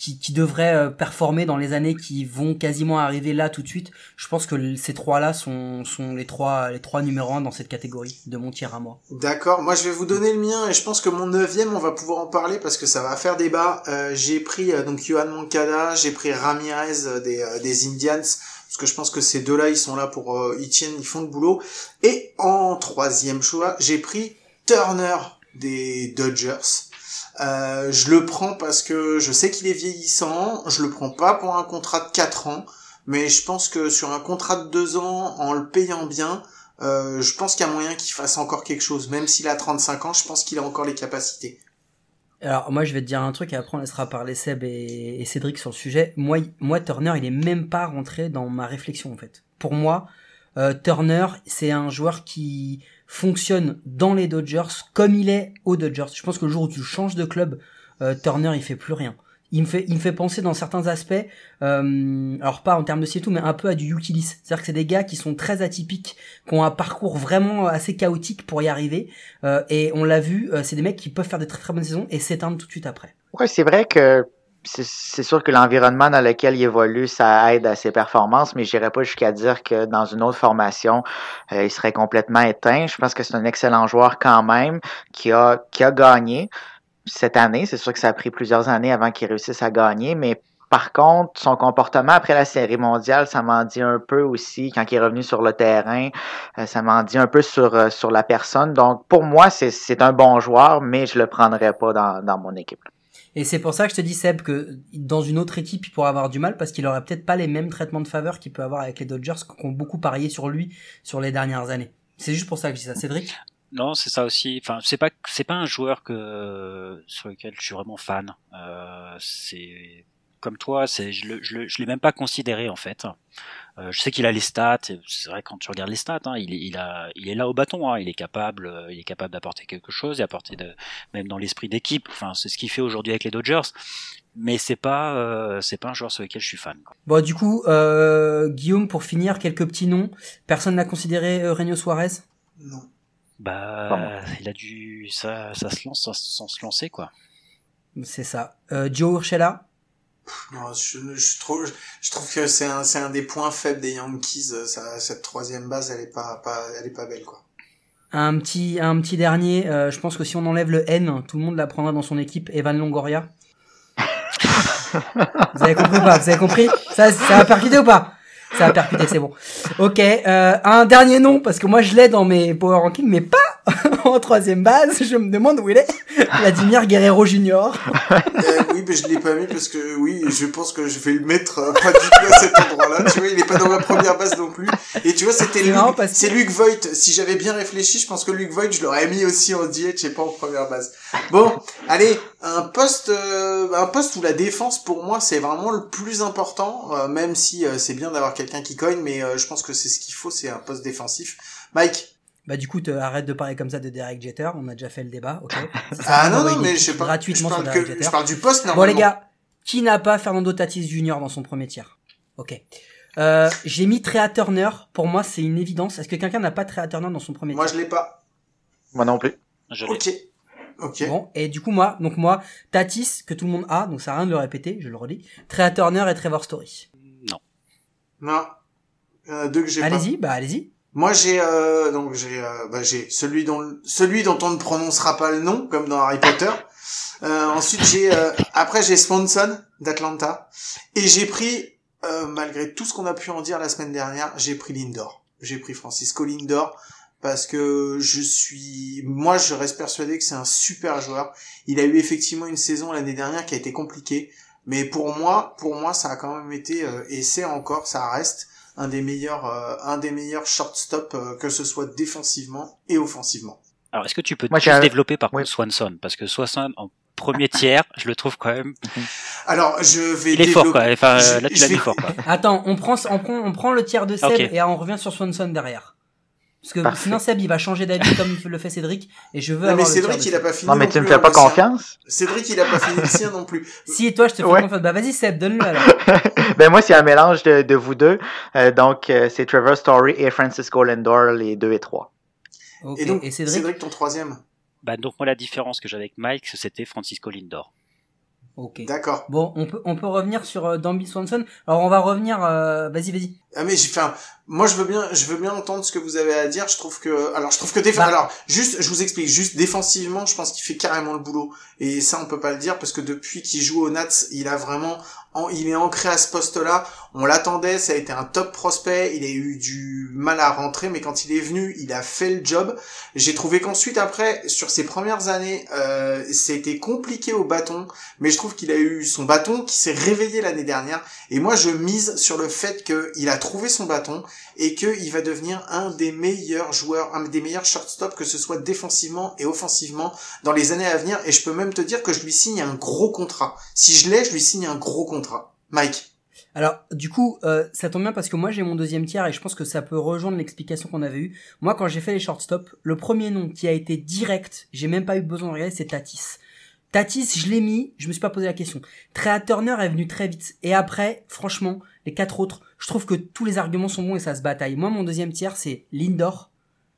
qui, qui devraient euh, performer dans les années qui vont quasiment arriver là tout de suite. Je pense que ces trois-là sont, sont les trois les trois numéros un dans cette catégorie de mon tiers à moi. D'accord. Moi, je vais vous donner le mien et je pense que mon neuvième, on va pouvoir en parler parce que ça va faire débat. Euh, j'ai pris euh, donc Johan Moncada, j'ai pris Ramirez euh, des, des Indians parce que je pense que ces deux-là, ils sont là pour, euh, ils tiennent, ils font le boulot. Et en troisième choix, j'ai pris Turner des Dodgers. Euh, je le prends parce que je sais qu'il est vieillissant. Je le prends pas pour un contrat de 4 ans, mais je pense que sur un contrat de 2 ans, en le payant bien, euh, je pense qu'il y a moyen qu'il fasse encore quelque chose. Même s'il a 35 ans, je pense qu'il a encore les capacités. Alors moi je vais te dire un truc et après on laissera parler Seb et, Cédric sur le sujet. Moi, moi Turner il est même pas rentré dans ma réflexion en fait. Pour moi, euh, Turner c'est un joueur qui fonctionne dans les Dodgers comme il est aux Dodgers. Je pense que le jour où tu changes de club, euh, Turner il fait plus rien. Il me fait, il me fait penser dans certains aspects, euh, alors pas en termes de style tout, mais un peu à du Yukilis. C'est-à-dire que c'est des gars qui sont très atypiques, qui ont un parcours vraiment assez chaotique pour y arriver. Euh, et on l'a vu, euh, c'est des mecs qui peuvent faire des très très bonnes saisons et s'éteindre tout de suite après. Ouais, c'est vrai que c'est sûr que l'environnement dans lequel il évolue, ça aide à ses performances, mais j'irais pas jusqu'à dire que dans une autre formation, euh, il serait complètement éteint. Je pense que c'est un excellent joueur quand même qui a qui a gagné cette année. C'est sûr que ça a pris plusieurs années avant qu'il réussisse à gagner, mais par contre, son comportement après la série mondiale, ça m'en dit un peu aussi quand il est revenu sur le terrain. euh, ça m'en dit un peu sur euh, sur la personne. Donc pour moi, c'est un bon joueur, mais je le prendrais pas dans dans mon équipe. Et c'est pour ça que je te dis Seb que dans une autre équipe il pourrait avoir du mal parce qu'il aurait peut-être pas les mêmes traitements de faveur qu'il peut avoir avec les Dodgers qui ont beaucoup parié sur lui sur les dernières années. C'est juste pour ça que je dis ça. Cédric? Non, c'est ça aussi. Enfin, c'est pas c'est pas un joueur que sur lequel je suis vraiment fan. Euh, c'est comme toi, c'est je le je, le- je l'ai même pas considéré en fait. Euh, je sais qu'il a les stats. et C'est vrai quand tu regardes les stats, hein, il est il a il est là au bâton. Hein, il est capable euh, il est capable d'apporter quelque chose, d'apporter de même dans l'esprit d'équipe. Enfin, c'est ce qu'il fait aujourd'hui avec les Dodgers. Mais c'est pas euh, c'est pas un joueur sur lequel je suis fan. quoi. Bon du coup euh, Guillaume pour finir quelques petits noms. Personne n'a considéré Reino Suarez? Non. Bah, il a dû ça ça se lance sans, sans se lancer quoi. C'est ça. Euh, Joe Urshela? Non, je, je trouve, je trouve que c'est un, c'est un des points faibles des Yankees. Ça, cette troisième base, elle est pas, pas, elle est pas belle, quoi. Un petit, un petit dernier, euh, je pense que si on enlève le N, tout le monde la prendra dans son équipe, Evan Longoria. Vous avez compris ou pas? Vous avez compris? Ça, ça a percuté ou pas? Ça a percuté, c'est bon. Ok, euh, un dernier nom, parce que moi je l'ai dans mes power rankings, mais pas en troisième base, je me demande où il est. Vladimir Guerrero Junior. Euh, oui, mais je l'ai pas mis parce que oui, je pense que je vais le mettre euh, pas du tout à cet endroit-là. Tu vois, il est pas dans ma première base non plus. Et tu vois, c'était C'est Luc, parce que- c'est Luc Voigt. Si j'avais bien réfléchi, je pense que Luc Voigt, je l'aurais mis aussi en DH et pas en première base. Bon, allez, un poste, euh, un poste où la défense pour moi c'est vraiment le plus important, euh, même si euh, c'est bien d'avoir quelqu'un qui cogne, mais euh, je pense que c'est ce qu'il faut, c'est un poste défensif. Mike? Bah du coup, te- arrête de parler comme ça de Derek Jeter. On a déjà fait le débat, ok Ah non non, mais je sais pas. Je gratuitement sur parle Derek que, Jeter. je parle du poste Bon normalement. les gars, qui n'a pas Fernando Tatis Jr. dans son premier tiers Ok. Euh, j'ai mis Trea Turner. Pour moi, c'est une évidence. Est-ce que quelqu'un n'a pas Trea Turner dans son premier Moi je l'ai pas. Moi non plus. Je l'ai. Ok. Ok. Bon, et du coup moi, donc moi, Tatis que tout le monde a, donc ça sert à rien de le répéter, je le redis. Trea Turner et Trevor Story. Non. Non. Il y en a deux que j'ai pas. Allez-y, bah allez-y. Moi j'ai euh, donc j'ai euh, bah, j'ai celui dont celui dont on ne prononcera pas le nom comme dans Harry Potter. Euh, ensuite j'ai euh, après j'ai Swanson d'Atlanta et j'ai pris euh, malgré tout ce qu'on a pu en dire la semaine dernière, j'ai pris Lindor. J'ai pris Francisco Lindor parce que je suis moi je reste persuadé que c'est un super joueur. Il a eu effectivement une saison l'année dernière qui a été compliquée, mais pour moi pour moi ça a quand même été euh, et c'est encore ça reste un des meilleurs euh, un des meilleurs shortstop euh, que ce soit défensivement et offensivement. Alors, est-ce que tu peux Moi, développer par contre Swanson? Parce que Swanson, en premier tiers, je le trouve quand même. Alors, je vais Il est fort, quoi. Enfin, je- là, tu l'as vais- mis fort, quoi. Attends, on prend, on prend, on prend le tiers de Seb Ok. et on revient sur Swanson derrière. Parce que Parfait. sinon Seb il va changer d'avis comme le fait Cédric et je veux Non, mais avoir Cédric, il a pas fini. Non, mais tu me plus, fais pas hein, sien. confiance? Cédric, il a pas fini le sien non plus. Si et toi je te fais Ouais. confiance. Bah vas-y Seb, donne-le alors. Ben moi, c'est un mélange de, de vous deux. Euh, donc, euh, c'est Trevor Story et Francisco Lindor, les deux et trois. Et donc, et Cédric, Cédric. ton troisième. Bah, donc, moi, la différence que j'avais avec Mike, c'était Francisco Lindor. Ok. D'accord. Bon, on peut, on peut revenir sur euh, Danby Swanson. Alors on va revenir. euh, Vas-y, vas-y. Ah mais j'ai fait un... moi je veux bien je veux bien entendre ce que vous avez à dire. Je trouve que alors je trouve que déf... Bah. alors juste je vous explique. Juste défensivement je pense qu'il fait carrément le boulot. Et ça on peut pas le dire parce que depuis qu'il joue aux Nats il a vraiment en- il est ancré à ce poste là on l'attendait. Ça a été un top prospect. Il a eu du mal à rentrer mais quand il est venu il a fait le job. J'ai trouvé qu'ensuite après sur ses premières années euh, c'était compliqué au bâton. Mais je trouve qu'il a eu son bâton qui s'est réveillé l'année dernière. Et moi, je mise sur le fait qu'il a trouvé son bâton et qu'il va devenir un des meilleurs joueurs, un des meilleurs shortstop, que ce soit défensivement et offensivement dans les années à venir. Et je peux même te dire que je lui signe un gros contrat. Si je l'ai, je lui signe un gros contrat. Mike. Alors, du coup, euh, ça tombe bien parce que moi j'ai mon deuxième tiers et je pense que ça peut rejoindre l'explication qu'on avait eue. Moi, quand j'ai fait les shortstop, le premier nom qui a été direct, j'ai même pas eu besoin de regarder, c'est Tatis. Tatis, je l'ai mis, je me suis pas posé la question. Trea Turner est venu très vite. Et après, franchement, les quatre autres, je trouve que tous les arguments sont bons et ça se bataille. Moi, mon deuxième tiers, c'est Lindor,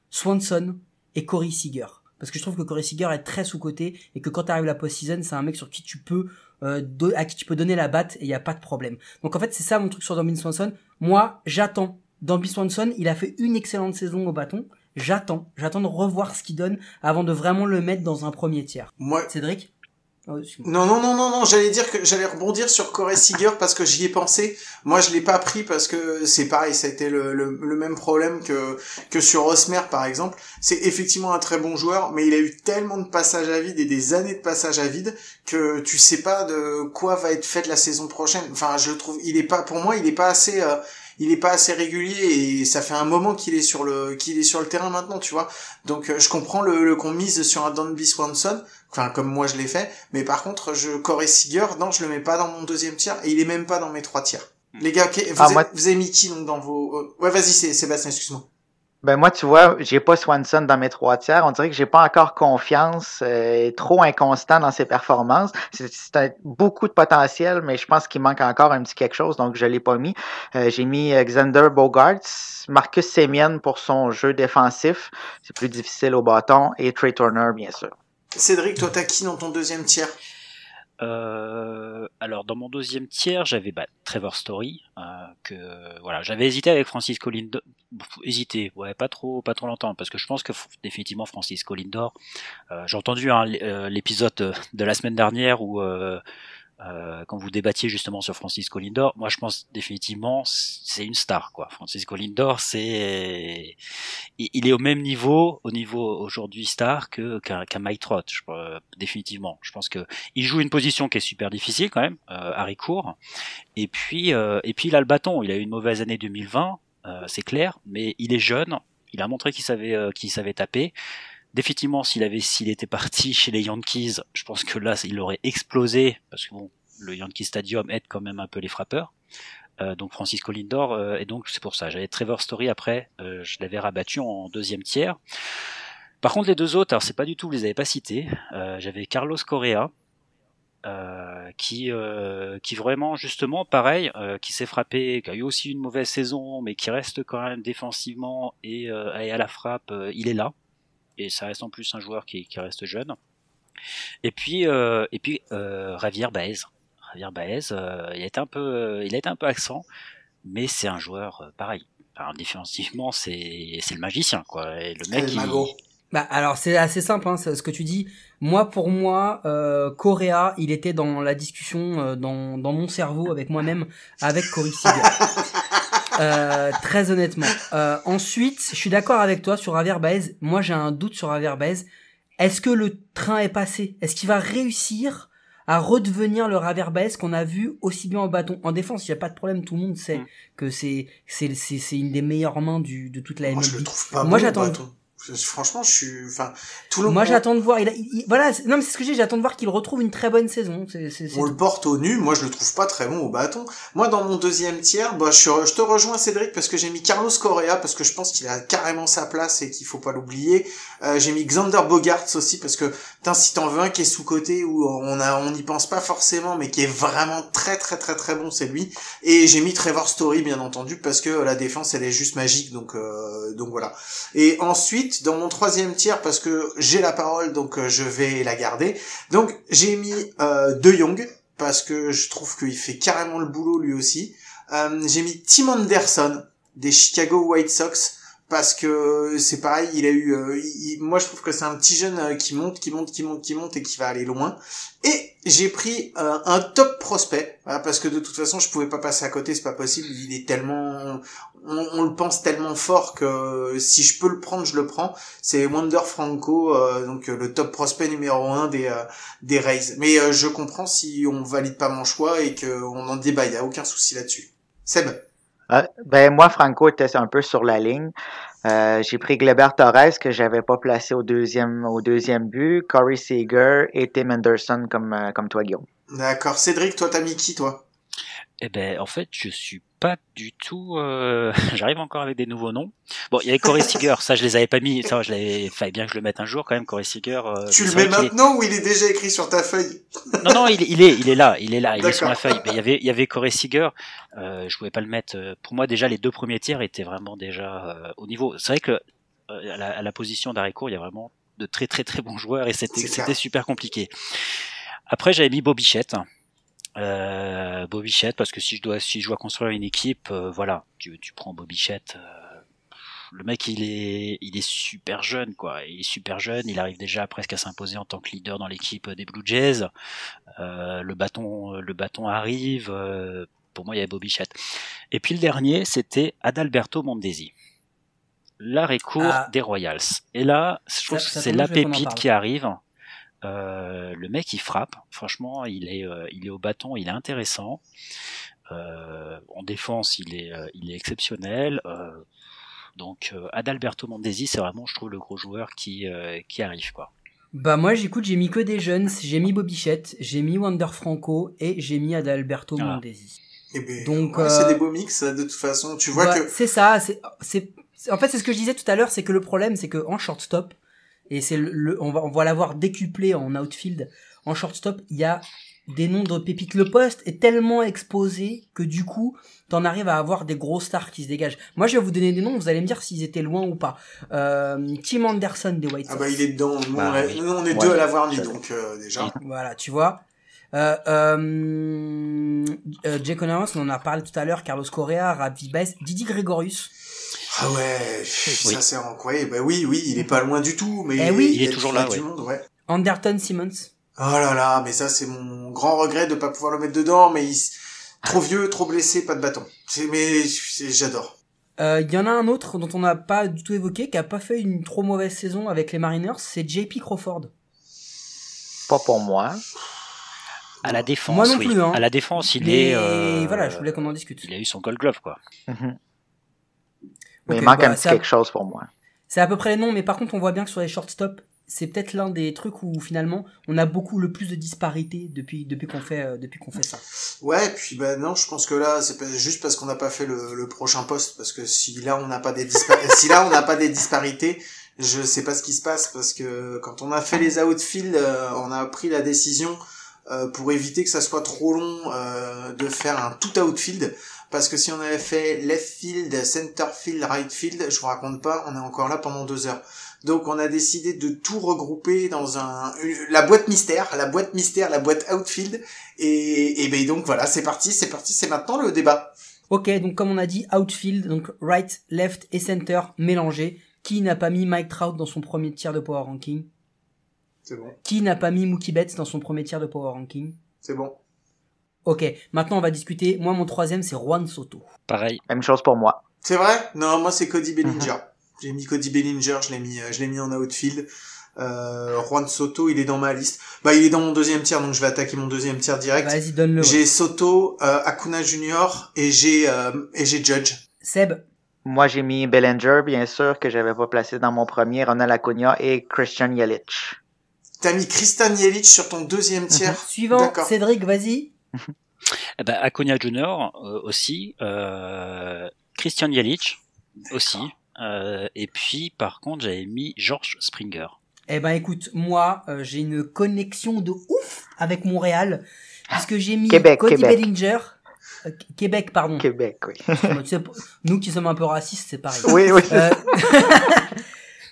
Swanson et Corey Seager. Parce que je trouve que Corey Seager est très sous-coté et que quand t'arrives la post-season, c'est un mec sur qui tu peux, euh, à qui tu peux donner la batte et il y a pas de problème. Donc en fait, c'est ça mon truc sur Danby Swanson. Moi, j'attends. Danby Swanson, il a fait une excellente saison au bâton. J'attends. J'attends de revoir ce qu'il donne avant de vraiment le mettre dans un premier tiers. Moi, Cédric? Oh. Non, non, non, non, non, j'allais dire que j'allais rebondir sur Corey Seager parce que j'y ai pensé. Moi, je l'ai pas pris parce que c'est pareil, ça a été le, le, le même problème que, que sur Osmer, par exemple. C'est effectivement un très bon joueur, mais il a eu tellement de passages à vide et des années de passages à vide que tu sais pas de quoi va être faite la saison prochaine. Enfin, je trouve, il est pas, pour moi, il est pas assez, euh, il est pas assez régulier et ça fait un moment qu'il est sur le, qu'il est sur le terrain maintenant, tu vois. Donc, euh, je comprends le, le qu'on mise sur un Danby Swanson, enfin, comme moi je l'ai fait, mais par contre, je Corey Seager, non, je le mets pas dans mon deuxième tiers et il est même pas dans mes trois tiers. Les gars, ok, vous, Ah, avez, moi- vous avez mis qui donc dans vos euh, Ouais, vas-y, c'est Sébastien, excuse-moi. Ben moi, tu vois, j'ai pas Swanson dans mes trois tiers. On dirait que j'ai pas encore confiance, euh, trop inconstant dans ses performances. C'est beaucoup de potentiel, mais je pense qu'il manque encore un petit quelque chose, donc je l'ai pas mis. Euh, j'ai mis euh, Xander Bogarts, Marcus Semien pour son jeu défensif, c'est plus difficile au bâton, et Trey Turner, bien sûr. Cédric, toi, t'as qui dans ton deuxième tiers? Euh, alors dans mon deuxième tiers, j'avais bah, Trevor Story, euh, que voilà, j'avais hésité avec Francisco Lindor, hésité, ouais, pas trop, pas trop longtemps, parce que je pense que définitivement Francisco Lindor, euh, j'ai entendu hein, euh, l'épisode de, la semaine dernière où euh, quand vous débattiez justement sur Francisco Lindor, moi je pense définitivement c'est une star quoi. Francisco Lindor, c'est il est au même niveau, au niveau aujourd'hui star que qu'un qu'un Mike Trout, je, euh, définitivement. Je pense que il joue une position qui est super difficile quand même, euh, Harry court. Et puis euh, et puis il a le bâton. Il a eu une mauvaise année 2020, euh, c'est clair, mais il est jeune. Il a montré qu'il savait euh, qu'il savait taper. Définitivement, s'il avait, s'il était parti chez les Yankees, je pense que là, il aurait explosé parce que bon, le Yankee Stadium aide quand même un peu les frappeurs. Euh, donc Francisco Lindor, euh, et donc c'est pour ça. J'avais Trevor Story après, euh, je l'avais rabattu en deuxième tiers. Par contre, les deux autres, alors c'est pas du tout, vous les avais pas cités. J'avais Carlos Correa, qui, qui vraiment justement pareil, qui s'est frappé, qui a eu aussi une mauvaise saison, mais qui reste quand même défensivement et, à la frappe, il est là. Et ça reste en plus un joueur qui, qui reste jeune. Et puis, euh, et puis euh, Javier Baez. Javier Baez, euh, il a été un peu, euh, il a été un peu accent, mais c'est un joueur euh, pareil. Enfin, défensivement, c'est c'est le magicien quoi. Et le mec, il- Mago. Bah alors c'est assez simple hein, ce que tu dis. Moi pour moi euh, Correa il était dans la discussion euh, dans dans mon cerveau avec moi-même avec Corey Seager. Euh, très honnêtement. Euh, ensuite je suis d'accord avec toi sur Javier Baez. Moi j'ai un doute sur Javier Baez. Est-ce que le train est passé? Est-ce qu'il va réussir à redevenir le Javier Baez qu'on a vu aussi bien en bâton? En défense il y a pas de problème tout le monde sait Mm. que c'est c'est c'est c'est une des meilleures mains du de toute la Moi, MLB. je le trouve pas Moi, bon, j'attends- Franchement, je suis, enfin, tout le Moi monde, j'attends de voir. Il a- il- il- voilà, non mais c'est ce que j'ai. J'attends de voir qu'il retrouve une très bonne saison. On tout. le porte au nu. Moi, je le trouve pas très bon au bâton. Moi, dans mon deuxième tiers, bah, je, suis- je te rejoins, Cédric, parce que j'ai mis Carlos Correa, parce que je pense qu'il a carrément sa place et qu'il faut pas l'oublier. Euh, j'ai mis Xander Bogarts aussi, parce que, putain, si t'en veux un qui est sous-côté, où on a, on n'y pense pas forcément, mais qui est vraiment très, très, très, très bon, c'est lui. Et j'ai mis Trevor Story, bien entendu, parce que la défense, elle est juste magique, donc, euh, donc voilà. Et ensuite, dans mon troisième tiers, parce que j'ai la parole, donc euh, je vais la garder. Donc j'ai mis euh, De Jong parce que je trouve qu'il fait carrément le boulot lui aussi. Euh, j'ai mis Tim Anderson des Chicago White Sox parce que c'est pareil, il a eu, euh, il- moi je trouve que c'est un petit jeune euh, qui monte, qui monte, qui monte, qui monte et qui va aller loin. Et j'ai pris euh, un top prospect voilà, parce que de toute façon je pouvais pas passer à côté, c'est pas possible. Il est tellement, on, on le pense tellement fort que si je peux le prendre, je le prends. C'est Wander Franco, euh, donc euh, le top prospect numéro un des euh, des Rays. Mais euh, je comprends si on valide pas mon choix et qu'on en débat, il y a aucun souci là-dessus. Seb. Euh, ben moi, Franco était un peu sur la ligne. Euh, j'ai pris Gleber Torres que j'avais pas placé au deuxième au deuxième but, Corey Seager et Tim Anderson comme euh, comme toi Guillaume. D'accord. Cédric, toi t'as mis qui toi? Eh ben, en fait, je suis pas du tout. euh, J'arrive encore avec des nouveaux noms. Bon, il y avait Corey Seager, ça je les avais pas mis. Ça, je l'avais. Fallait bien que je le mette un jour quand même. Corey Seager. euh, Tu le mets est- maintenant ou il est déjà écrit sur ta feuille? Non, non, il, il est, il est là, il est là, il est sur la feuille. Mais il y avait, il y avait Corey Seager. Euh, je pouvais pas le mettre. Pour moi, déjà, les deux premiers tiers étaient vraiment déjà euh, au niveau. C'est vrai que euh, à, la, à la position d'Arécourt, il y a vraiment de très, très, très bons joueurs et c'était super compliqué. Après, j'avais mis Bobichette. Euh, Bobichette, parce que si je dois, si je dois construire une équipe, euh, voilà, tu, tu prends Bobichette. euh, le mec, il est, il est super jeune, quoi. Il est super jeune. Il arrive déjà presque à s'imposer en tant que leader dans l'équipe des Blue Jays. Euh, le bâton, le bâton arrive. euh, pour moi, il y avait Bobichette. Et puis le dernier, c'était Adalberto Mondesi, l'arrêt court Ah. des Royals. Et là, je trouve Ça- que c'est la pépite qui arrive. Euh, le mec, il frappe. Franchement, il est, euh, il est au bâton, il est intéressant. Euh, en défense, il est, euh, il est exceptionnel. Euh, donc, euh, Adalberto Mondesi, c'est vraiment, je trouve, le gros joueur qui, euh, qui arrive, quoi. Bah moi j'écoute, j'ai mis que des jeunes. J'ai mis Bobichette, j'ai mis Wander Franco et j'ai mis Adalberto Ah. Mondesi. Eh ben, Donc, ouais, euh, c'est des beaux mix de toute façon. Tu vois Bah, que c'est ça. C'est- en fait c'est ce que je disais tout à l'heure, c'est que le problème c'est que en shortstop et c'est le, le- on va on va l'avoir décuplé en outfield. En shortstop, il y a des noms de pépites. Le poste est tellement exposé que du coup, t'en arrives à avoir des gros stars qui se dégagent. Moi, je vais vous donner des noms, vous allez me dire s'ils étaient loin ou pas. Euh, Tim Anderson des White ah Sox. bah il est dedans. Nous, Bah, on, est- oui. nous, on est Ouais. deux à l'avoir mis donc euh, déjà. Voilà, tu vois. Euh, euh, euh, Jake Connors, on en a parlé tout à l'heure, Carlos Correa, Ravi Baez, Didi Gregorius. Ah ouais, pff, Oui. ça c'est incroyable. Bah oui, oui, il est pas loin du tout, mais Eh oui. Il est toujours là, du ouais. monde, ouais. Anderton Simmons. Oh là là, mais ça c'est mon grand regret de pas pouvoir le mettre dedans, mais il... trop vieux, trop blessé, pas de bâton. Mais j'adore. Euh, Il y en a un autre dont on n'a pas du tout évoqué, qui a pas fait une trop mauvaise saison avec les Mariners, c'est JP Crawford. Pas pour moi. À la défense, Moi non oui. plus, hein. À la défense, il Mais est. euh, voilà, je voulais qu'on en discute. Il a eu son Gold Glove, quoi. Mhm. Mais il manque bah, un petit quelque chose pour moi. C'est à peu près les noms, mais par contre, on voit bien que sur les shortstop, c'est peut-être l'un des trucs où finalement, on a beaucoup le plus de disparité depuis depuis qu'on fait euh, depuis qu'on fait ça. Ouais, puis ben non, je pense que là, c'est pas juste parce qu'on n'a pas fait le, le prochain poste, parce que si là on n'a pas des si là on n'a pas des disparités, je sais pas ce qui se passe parce que quand on a fait les outfield, euh, on a pris la décision euh, pour éviter que ça soit trop long euh, de faire un tout outfield. Parce que si on avait fait left field, center field, right field, je vous raconte pas, on est encore là pendant deux heures. Donc on a décidé de tout regrouper dans un la boîte mystère, la boîte mystère, la boîte outfield. Et, et ben donc voilà, c'est parti, c'est parti, c'est maintenant le débat. Ok, donc comme on a dit, outfield, donc right, left et center mélangés. Qui n'a pas mis Mike Trout dans son premier tiers de power ranking? C'est bon, Qui n'a pas mis Mookie Betts dans son premier tiers de power ranking? C'est bon. Ok, maintenant on va discuter. Moi, mon troisième, c'est Juan Soto. Pareil. Même chose pour moi. C'est vrai? Non, moi c'est Cody Bellinger. J'ai mis Cody Bellinger, je l'ai mis, euh, je l'ai mis en outfield. Euh, Juan Soto, il est dans ma liste. Bah, il est dans mon deuxième tiers, donc je vais attaquer mon deuxième tiers direct. Vas-y, donne-le. ouais. J'ai Soto, euh, Acuna Junior et j'ai euh, et j'ai Judge. Seb, Moi, j'ai mis Bellinger, bien sûr, que j'avais pas placé dans mon premier, Ronald Acuna et Christian Yelich. T'as mis Christian Yelich sur ton deuxième tiers? suivant, D'accord. Cédric, vas-y. Eh ben, Acuna Junior euh, aussi. Euh, Christian Yelich aussi. Euh, et puis, par contre, j'avais mis George Springer. Eh ben écoute, moi euh, j'ai une connexion de ouf avec Montréal puisque j'ai mis Québec, Cody Québec. Bellinger, euh, Québec pardon. Québec, oui. Nous qui sommes un peu racistes, c'est pareil. oui, oui.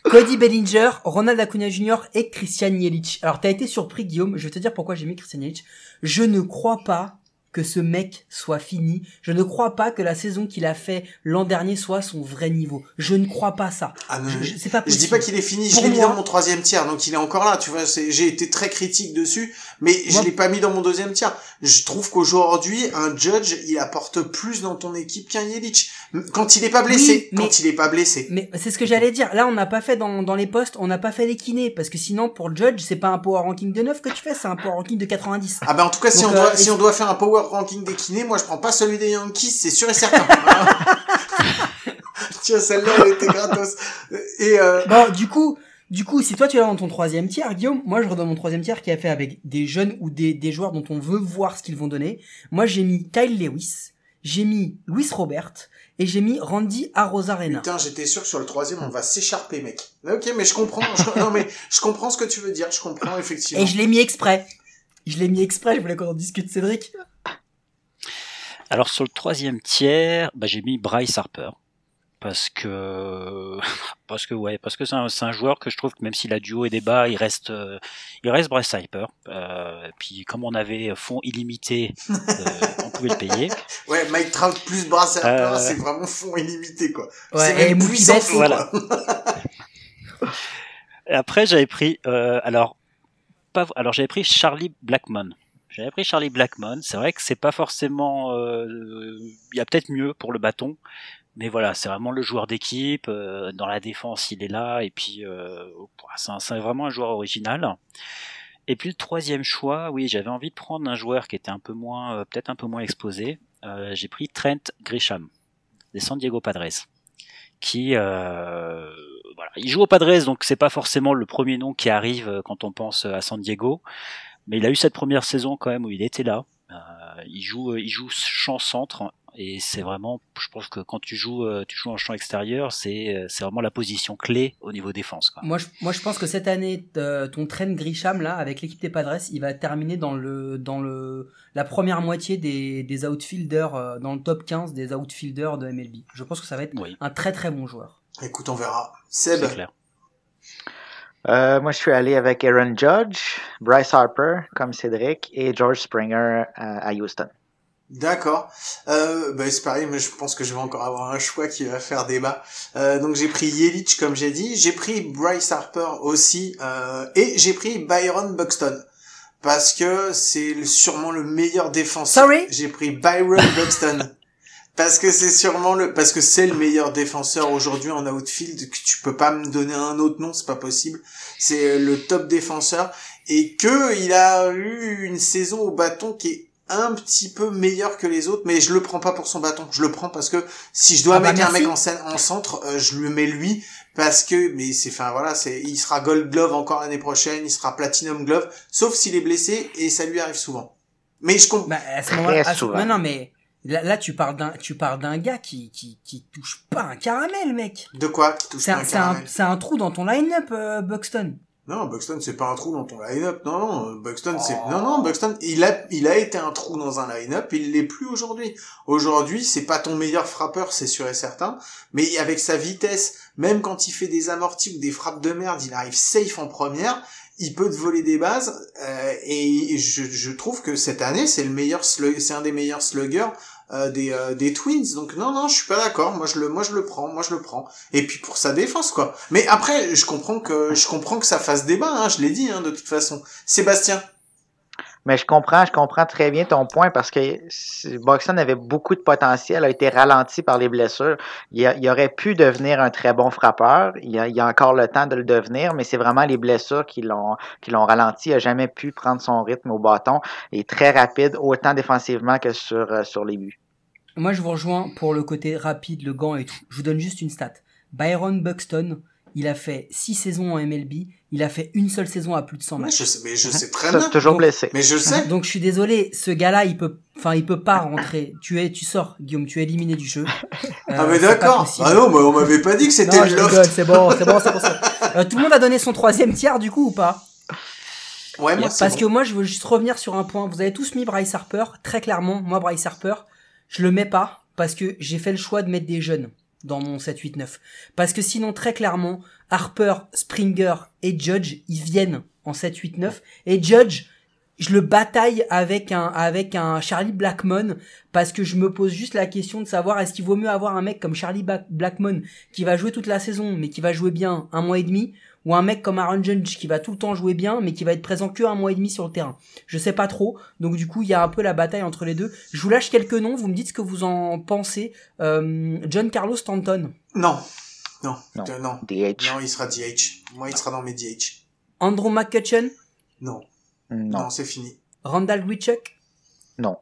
Cody Bellinger, Ronald Acuna Jr. et Christian Yelich. Alors t'as été surpris Guillaume, je vais te dire pourquoi j'ai mis Christian Yelich. Je ne crois pas que ce mec soit fini. Je ne crois pas que la saison qu'il a fait l'an dernier soit son vrai niveau. Je ne crois pas ça. Ah non, Je, je- c'est pas Je dis pas qu'il est fini, je l'ai mis dans mon troisième tiers, donc il est encore là, tu vois, j'ai été très critique dessus, mais je Moi- l'ai pas mis dans mon deuxième tiers. Je trouve qu'aujourd'hui, un judge, il apporte plus dans ton équipe qu'un Yelich. Quand il est pas blessé, Oui, mais- quand il est pas blessé. Mais c'est ce que j'allais dire. Là, on n'a pas fait dans, dans les postes, on n'a pas fait les kinés. Parce que sinon, pour Judge, c'est pas un power ranking de 9 que tu fais, c'est un power ranking de 90. Ah ben en tout cas, si, Donc, on, doit, euh, si on doit faire un power ranking des kinés, moi je prends pas celui des Yankees, c'est sûr et certain. Tiens, celle-là, elle était gratos. Et euh, Bon, du coup, du coup, si toi tu l'as dans ton troisième tiers, Guillaume, moi je redonne mon troisième tiers qui a fait avec des jeunes ou des, des joueurs dont on veut voir ce qu'ils vont donner. Moi j'ai mis Kyle Lewis, j'ai mis Luis Robert et j'ai mis Randy Arozarena. putain, j'étais sûr que sur le troisième, on va s'écharper, mec. Ok, mais je comprends. je- non, mais je comprends ce que tu veux dire. Je comprends effectivement. Et je l'ai mis exprès. Je l'ai mis exprès, je voulais qu'on en discute, Cédric. Alors sur le troisième tiers, bah, j'ai mis Bryce Harper parce que parce que ouais parce que c'est un, c'est un joueur que je trouve que même s'il a du haut et des bas, il reste euh, il reste Bryce Harper. Euh, puis comme on avait fonds illimité, euh, on pouvait le payer. Ouais, Mike Trout plus Brass Harper, Euh, c'est vraiment fond illimité, quoi. Ouais, c'est et même Mookie puissant fond, voilà. quoi. Et après j'avais pris euh, alors pas alors j'avais pris Charlie Blackmon. J'avais pris Charlie Blackmon. C'est vrai que c'est pas forcément euh, il y a peut-être mieux pour le bâton. Mais voilà, c'est vraiment le joueur d'équipe. euh, dans la défense, il est là. Et puis, euh, c'est vraiment un joueur original. Et puis le troisième choix, oui, j'avais envie de prendre un joueur qui était un peu moins, euh, peut-être un peu moins exposé. Euh, J'ai pris Trent Grisham des San Diego Padres, qui, euh, voilà, il joue aux Padres, donc c'est pas forcément le premier nom qui arrive quand on pense à San Diego, mais il a eu cette première saison quand même où il était là. Euh, il joue, il joue champ centre et c'est vraiment, je pense que quand tu joues, euh, tu joues en champ extérieur, c'est, euh, c'est vraiment la position clé au niveau défense. Quoi. Moi je, moi, je pense que cette année, euh, ton train Grisham, là, avec l'équipe des Padres, il va terminer dans le, dans le, la première moitié des, des outfielders, euh, dans le top 15 des outfielders de MLB. Je pense que ça va être Oui, un très très bon joueur. Écoute, on verra. Seb, c'est clair. Euh, moi, je suis allé avec Aaron Judge, Bryce Harper, comme Cédric, et George Springer euh, à Houston. d'accord. Euh, bah, c'est pareil, mais je pense que je vais encore avoir un choix qui va faire débat. Euh, donc j'ai pris Yelich, comme j'ai dit. J'ai pris Bryce Harper aussi. euh, et j'ai pris Byron Buxton. parce que c'est sûrement le meilleur défenseur. Sorry? J'ai pris Byron Buxton. Parce que c'est sûrement le, parce que c'est le meilleur défenseur aujourd'hui en outfield, que tu peux pas me donner un autre nom, c'est pas possible. C'est le top défenseur et que il a eu une saison au bâton qui est un petit peu meilleure que les autres, mais je le prends pas pour son bâton. Je le prends parce que si je dois Ah bah, mettre un mec en, scène, en centre, euh, je lui mets lui parce que, mais c'est, enfin voilà, c'est, il sera Gold Glove encore l'année prochaine, il sera Platinum Glove, sauf s'il est blessé et ça lui arrive souvent. Mais je comprends. Bah, à ce moment-là, non, non, mais là, là, tu parles d'un, tu parles d'un gars qui, qui, qui touche pas un caramel, mec. De quoi qui touche C'est pas un, un c'est un, caramel? c'est un trou dans ton line-up, euh, Buxton. Non, Buxton, c'est pas un trou dans ton line-up. Non, non, Buxton, c'est, Oh. non, non, Buxton, il a, il a été un trou dans un line-up, il l'est plus aujourd'hui. Aujourd'hui, c'est pas ton meilleur frappeur, c'est sûr et certain, mais avec sa vitesse, même quand il fait des amortis ou des frappes de merde, il arrive safe en première, il peut te voler des bases, euh, et je, je trouve que cette année, c'est le meilleur slug, c'est un des meilleurs sluggers, euh, des, euh, des Twins. Donc non, non, je suis pas d'accord. Moi, je le, moi, je le prends. Moi, je le prends. Et puis pour sa défense, quoi. Mais après, je comprends que, je comprends que ça fasse débat. Hein, je l'ai dit, hein, de toute façon. Sébastien. Mais je comprends, je comprends très bien ton point parce que Buxton avait beaucoup de potentiel, a été ralenti par les blessures. Il, aurait pu devenir un très bon frappeur. Il a, il a encore le temps de le devenir, mais c'est vraiment les blessures qui l'ont qui l'ont ralenti. Il a jamais pu prendre son rythme au bâton. Il est très rapide, autant défensivement que sur, euh, sur les buts. Moi, je vous rejoins pour le côté rapide, le gant et tout. Je vous donne juste une stat. Byron Buxton, il a fait 6 saisons en MLB, il a fait une seule saison à plus de 100 Ouais, matchs. je sais, mais je sais très Ça, bien. toujours Donc- blessé. Mais je sais. Donc je suis désolé, ce gars-là, il peut, enfin, il peut pas rentrer. Tu es, tu sors, Guillaume, tu es éliminé du jeu. ah Euh, mais d'accord. Ah non, mais on m'avait pas dit que c'était le loft. c'est bon, c'est bon, c'est bon. c'est bon. Euh, tout le monde a donné son troisième tiers du coup ou pas? Ouais, moi, Parce bon. que moi, je veux juste revenir sur un point. Vous avez tous mis Bryce Harper, très clairement. Moi, Bryce Harper, je le mets pas parce que j'ai fait le choix de mettre des jeunes dans mon 7-8-9. Parce que sinon, très clairement, Harper, Springer et Judge, ils viennent en 7-8-9. Et Judge, je le bataille avec un, avec un Charlie Blackmon parce que je me pose juste la question de savoir est-ce qu'il vaut mieux avoir un mec comme Charlie Blackmon qui va jouer toute la saison mais qui va jouer bien un mois et demi ou un mec comme Aaron Judge qui va tout le temps jouer bien mais qui va être présent que un mois et demi sur le terrain. Je sais pas trop. Donc du coup, il y a un peu la bataille entre les deux. Je vous lâche quelques noms, vous me dites ce que vous en pensez. Euh, John Carlos Stanton, Non. Non. Non. Euh, non. DH. Non, il sera DH. Moi, il sera dans mes DH. Andrew McCutcheon, Non. Non. Non, c'est fini. Randall Grichuk. Non.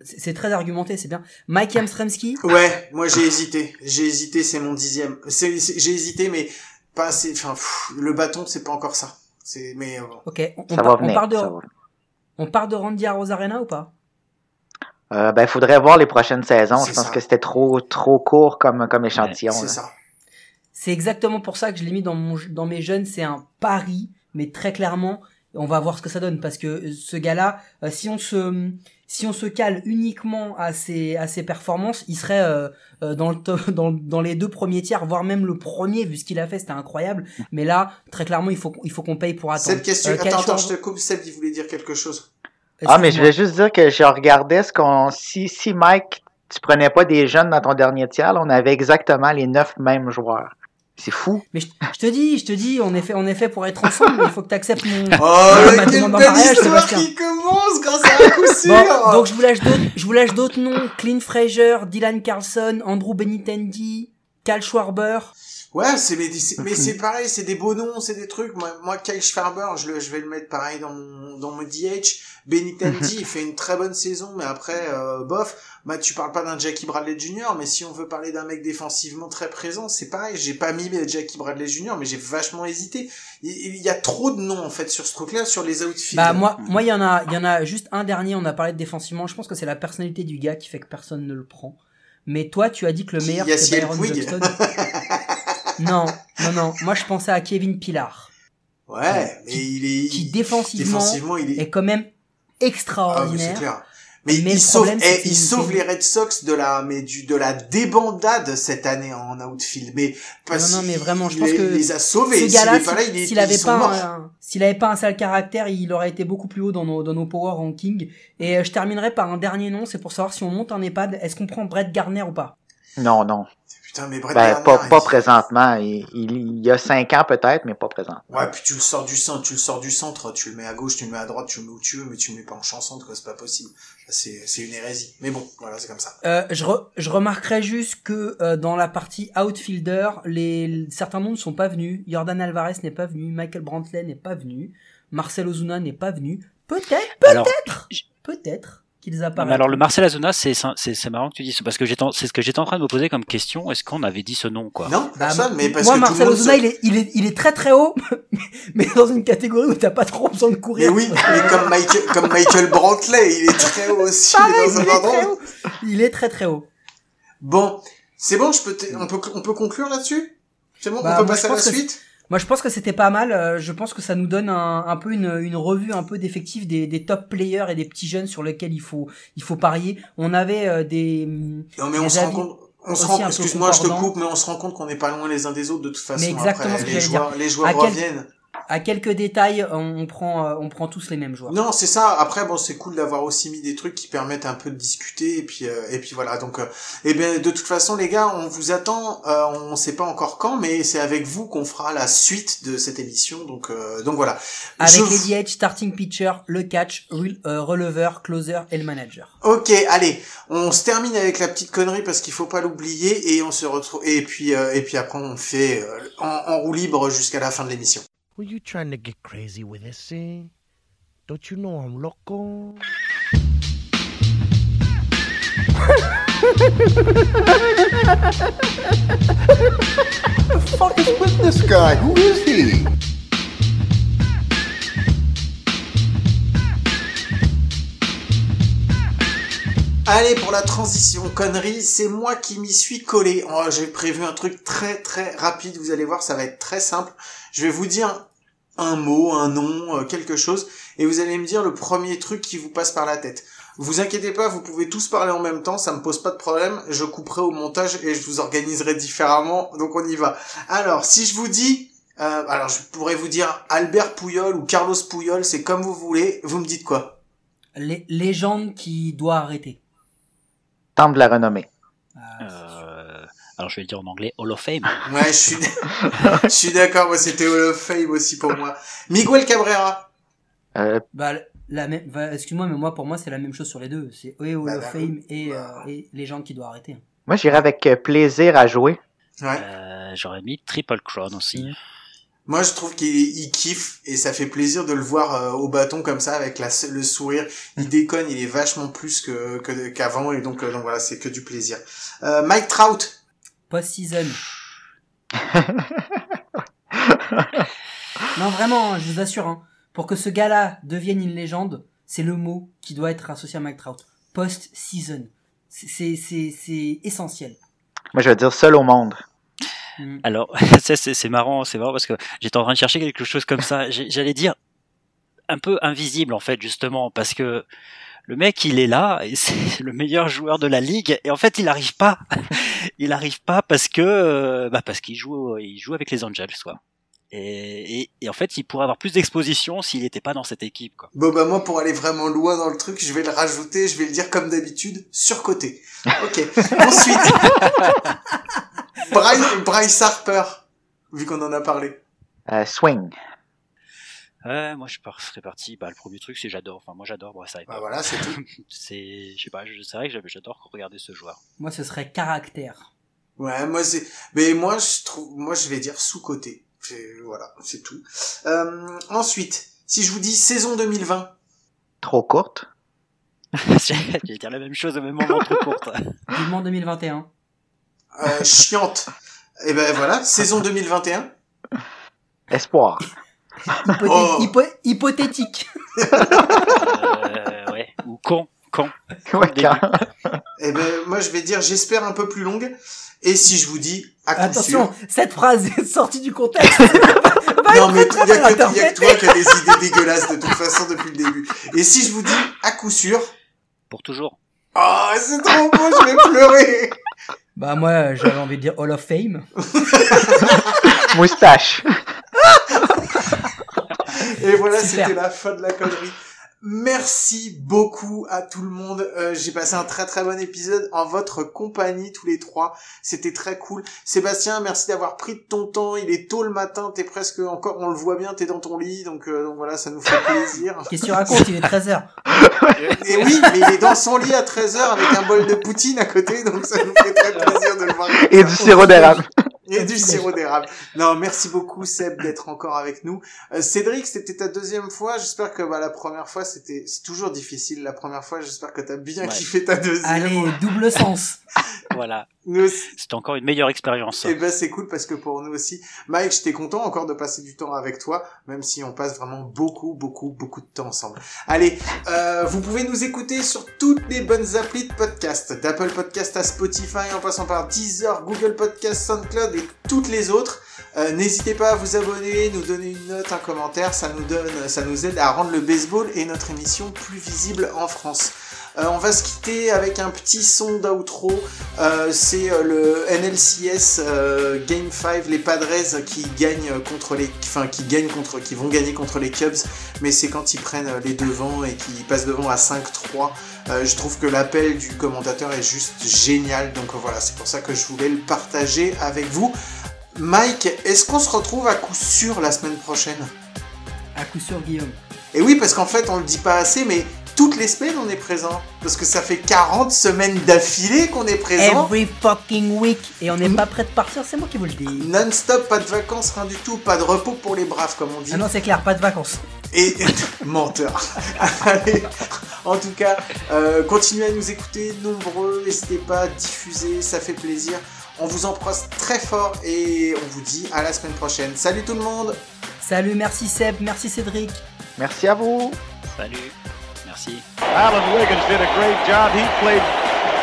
C'est c'est très argumenté, c'est bien. Mike Yamstremski. Ouais, moi j'ai hésité. J'ai hésité, c'est mon dixième. J'ai hésité, mais pas assez. Enfin, pff, le bâton, c'est pas encore ça. C'est, mais euh, Ok. On, on par- va on venir. part de, ça va. on part de Randy Arozarena ou pas? Euh, ben, faudrait voir les prochaines saisons. Je pense ça. que c'était trop, trop court comme, comme échantillon. c'est ça. C'est exactement pour ça que je l'ai mis dans mon dans mes jeunes. C'est un pari, mais très clairement, on va voir ce que ça donne parce que ce gars-là, euh, si on se si on se cale uniquement à ses à ses performances, il serait euh, euh, dans le top- dans dans les deux premiers tiers, voire même le premier vu ce qu'il a fait, c'était incroyable. Mais là, très clairement, il faut il faut qu'on paye pour attendre. Cette question. Euh, attends, je te coupe. Seb, il voulait dire quelque chose. Ah, mais je voulais juste dire que je regardais ce qu'on. Si, si Mike, tu prenais pas des jeunes dans ton dernier tiers, là, on avait exactement les neuf mêmes joueurs. C'est fou. Mais je, je te dis, je te dis, on est fait, on est fait pour être ensemble. mais il faut que tu acceptes mon. Oh, ma quelle demande en belle mariage, histoire Sébastien. qui commence grâce à un coup sûr. Bon, donc je vous lâche d'autres, je vous lâche d'autres noms. Clint Fraser, Dylan Carlson, Andrew Benitendi, Cal Schwarber. Ouais, c'est mais, c'est- mais c'est pareil, c'est des beaux noms, c'est des trucs. Moi, moi Kyle Schwarber, je, le, je vais le mettre pareil dans mon, dans mon DH. Benitendi, il fait une très bonne saison, mais après, euh, bof. Bah, tu parles pas d'un Jackie Bradley Jr., mais si on veut parler d'un mec défensivement très présent, c'est pareil. J'ai pas mis Jackie Bradley Jr., mais j'ai vachement hésité. Il, y a trop de noms, en fait, sur ce truc-là, sur les outfields. Bah moi, moi il y en a, il y en a juste un dernier. On a parlé de défensivement. Je pense que c'est la personnalité du gars qui fait que personne ne le prend. Mais toi, tu as dit que le meilleur c'est Byron. Buxton. non, non, non. Moi, je pensais à Kevin Pilar, Ouais, mais il est... qui défensivement, défensivement, il est... est quand même Ah, extraordinaire. clair. Mais, Mais il le sauve, problème, eh, il sauve les Red Sox de la, mais du, de la débandade cette année en outfield. Mais, parce Non, non, mais vraiment, je il pense les- que les a sauvés. ce S'il gars-là, s'il avait pas un, s'il avait pas un sale caractère, il aurait été beaucoup plus haut dans nos, dans nos power rankings. Et euh, je terminerai par un dernier nom, c'est pour savoir si on monte un EHPAD, est-ce qu'on prend Brett Garner ou pas? Non, non. Putain, mais Brett Ben, Gardner, pas, pas il- présentement. Il, il, il y a cinq ans peut-être, mais pas présent. Ouais, puis tu le sors du centre, tu le sors du centre, tu le mets à gauche, tu le mets à droite, tu le mets où tu veux, mais tu le mets pas en chanson, quoi, c'est pas possible. C'est, c'est une hérésie. Mais bon, voilà, c'est comme ça. Euh, je, re- je remarquerai juste que euh, dans la partie outfielder, les certains noms ne sont pas venus. Jordan Alvarez n'est pas venu, Michael Brantley n'est pas venu, Marcel Ozuna n'est pas venu. Peut-être, Alors, peut-être, peut-être qu'ils apparaissent. Mais alors le Marcel Azuna, c'est c'est c'est marrant que tu dis ça parce que j'étais c'est ce que j'étais en train de me poser comme question. Est-ce qu'on avait dit ce nom quoi? Non, Bah, personne, mais parce moi, que Marcel se- il, est, il, est, il est très très haut, mais dans une catégorie où t'as pas trop besoin de Mais courir. oui, mais comme Michael, comme Michael Brantley, il est très haut aussi, Pareil, il est il dans est un très haut. Il est très très haut. Bon, c'est bon, je peux, on peut, on peut conclure là-dessus? C'est bon, Bah, on peut moi, passer à la suite? Moi, je pense que c'était pas mal. euh, Je pense que ça nous donne un, un peu une, une revue un peu d'effectifs des, des top players et des petits jeunes sur lesquels il faut, il faut parier. On avait euh, des, Non, mais on se rend compte, on se rend, excuse-moi, je te coupe, mais on se rend compte qu'on n'est pas loin les uns des autres de toute façon. Mais exactement Après, ce que les joueurs, les joueurs À quel- reviennent. À quelques détails, on, on prend, euh, on prend tous les mêmes joueurs. Non, c'est ça. Après, bon, c'est cool d'avoir aussi mis des trucs qui permettent un peu de discuter et puis euh, et puis voilà. Donc, euh, eh bien, de toute façon, les gars, on vous attend. Euh, on sait pas encore quand, mais c'est avec vous qu'on fera la suite de cette émission. Donc, euh, donc voilà. Avec Je- les DH, starting pitcher, le catch, euh, releveur, closer et le manager. Ok, allez, on se termine avec la petite connerie parce qu'il faut pas l'oublier et on se retrouve et puis euh, et puis après on fait euh, en, en roue libre jusqu'à la fin de l'émission. Were you trying to get crazy with eh, this thing? Don't you know I'm loco? the fuck is with this guy? Who is he? Allez, pour la transition connerie, c'est moi qui m'y suis collé. Oh, J'ai prévu un truc très très rapide, vous allez voir, ça va être très simple. Je vais vous dire un mot, un nom, euh, quelque chose, et vous allez me dire le premier truc qui vous passe par la tête. Vous inquiétez pas, vous pouvez tous parler en même temps, ça me pose pas de problème, je couperai au montage et je vous organiserai différemment, donc on y va. Alors, si je vous dis, euh, alors je pourrais vous dire Albert Pouyol ou Carlos Pouyol, c'est comme vous voulez, vous me dites quoi? Les, légende qui doit arrêter. Temple de la renommée. Euh, Alors je vais le dire en anglais Hall of Fame. Ouais, je suis, je suis d'accord, moi c'était Hall of Fame aussi pour moi. Miguel Cabrera. Euh, Bah, la même, bah, excuse-moi, mais moi, pour moi, c'est la même chose sur les deux. C'est et Hall Bah, of bah, Fame et, bah. euh, et légende qui doit arrêter. moi, j'irais avec euh, plaisir à jouer. Ouais. Euh, J'aurais mis Triple Crown aussi. Moi, je trouve qu'il il kiffe et ça fait plaisir de le voir euh, au bâton comme ça avec la, le sourire. Il déconne, il est vachement plus que que- qu'avant et donc, euh, donc voilà, c'est que du plaisir. Euh, Mike Trout. Post-season. non, vraiment, je vous assure, hein, pour que ce gars-là devienne une légende, c'est le mot qui doit être associé à Mike Trout. Post-season. C'est- C'est c'est- c'est essentiel. Moi, je veux dire seul au monde. Mm. Alors, c'est marrant, c'est marrant parce que j'étais en train de chercher quelque chose comme ça. J'allais dire un peu invisible en fait, justement, parce que le mec, il est là, et c'est le meilleur joueur de la ligue, et en fait, il arrive pas. il arrive pas parce que, euh, bah, parce qu'il joue, il joue avec les Angels, quoi. Et, et, et en fait, il pourrait avoir plus d'exposition s'il n'était pas dans cette équipe, quoi. Bon bah moi pour aller vraiment loin dans le truc, je vais le rajouter, je vais le dire comme d'habitude, surcoté. Ok. Ensuite, Bryce, Bryce Harper, vu qu'on en a parlé. Euh, swing. Ouais, moi, je serais parti. Bah, le premier truc, c'est j'adore. Enfin, moi, j'adore Bryce Harper. Bah voilà, c'est tout. C'est, je sais pas, je- c'est vrai que j'avais- j'adore regarder ce joueur. Moi, ce serait caractère. Ouais, moi c'est, mais moi je trouve, moi je vais dire sous côté. Voilà, c'est tout. Euh, ensuite, si je vous dis saison 2020, Trop courte. J'allais dire la même chose au même moment, trop courte. Vivement 2021. euh, chiante. Et ben voilà, saison 2021. Espoir. Hypothé- Oh. hypo- hypothétique. Euh, ouais. Ou con, con. Ouais, quand- Et ben moi je vais dire j'espère un peu plus longue. Et si je vous dis à coup Attention, sûr. cette phrase est sortie du contexte. Non mais il y a, mal que- y a que toi qui as des idées dégueulasses de toute façon depuis le début. Et si je vous dis à coup sûr, Pour toujours. oh c'est trop beau, je vais pleurer. Bah moi, j'avais envie de dire Hall of Fame. Moustache. Et voilà, c'était la fin de la connerie. Merci beaucoup à tout le monde. Euh, J'ai passé un très très bon épisode en votre compagnie tous les trois. C'était très cool. Sébastien, merci d'avoir pris de ton temps. Il est tôt le matin. T'es presque encore, on le voit bien, t'es dans ton lit. Donc, euh, donc voilà, ça nous fait plaisir. Qu'est-ce que tu racontes? Il est 13h. Et oui, mais il est dans son lit à 13h avec un bol de poutine à côté. Donc ça nous fait très plaisir de le voir. Et du sirop d'érable. Et du sirop d'érable. Non, merci beaucoup Seb d'être encore avec nous. Euh, Cédric, c'était ta deuxième fois. J'espère que bah, la première fois, c'était c'est toujours difficile. La première fois, j'espère que t'as bien Ouais. kiffé ta deuxième. Allez, double sens. Voilà. C'était encore une meilleure expérience. Et ben c'est cool parce que pour nous aussi, Mike, j'étais content encore de passer du temps avec toi, même si on passe vraiment beaucoup, beaucoup, beaucoup de temps ensemble. Allez, euh, vous pouvez nous écouter sur toutes les bonnes applis de podcast, d'Apple Podcast à Spotify, en passant par Deezer, Google Podcast, SoundCloud et toutes les autres. Euh, N'hésitez pas à vous abonner, nous donner une note, un commentaire, ça nous donne, ça nous aide à rendre le baseball et notre émission plus visible en France. Euh, on va se quitter avec un petit son d'outro. Euh, c'est euh, le NLCS euh, Game 5, les Padres qui gagnent contre les, enfin qui gagnent contre, qui vont gagner contre les Cubs, mais c'est quand ils prennent les devants et qu'ils passent devant à 5-3. Euh, je trouve que l'appel du commentateur est juste génial, donc voilà, c'est pour ça que je voulais le partager avec vous. Mike, est-ce qu'on se retrouve à coup sûr la semaine prochaine? À coup sûr, Guillaume. Et oui, parce qu'en fait, on le dit pas assez, mais toutes les semaines, on est présent. Parce que ça fait 40 semaines d'affilée qu'on est présent. Every fucking week. Et on n'est pas prêt de partir, c'est moi qui vous le dis. Non-stop, pas de vacances, rien du tout, pas de repos pour les braves, comme on dit. Ah non, c'est clair, pas de vacances. Et menteur. Allez, en tout cas, euh, continuez à nous écouter nombreux, n'hésitez pas à diffuser, ça fait plaisir. On vous embrasse très fort et on vous dit à la semaine prochaine. Salut tout le monde Salut, merci Seb, merci Cédric. Merci à vous. Salut. Merci. Alan Wiggins did a great job. He played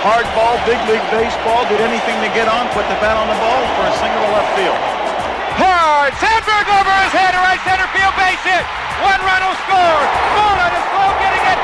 hardball, big league baseball, did anything to get on, put the bat on the ball for a single to left field. Hard! Sandberg over his head, right center field base hit. One run will score. Mola is slow getting it.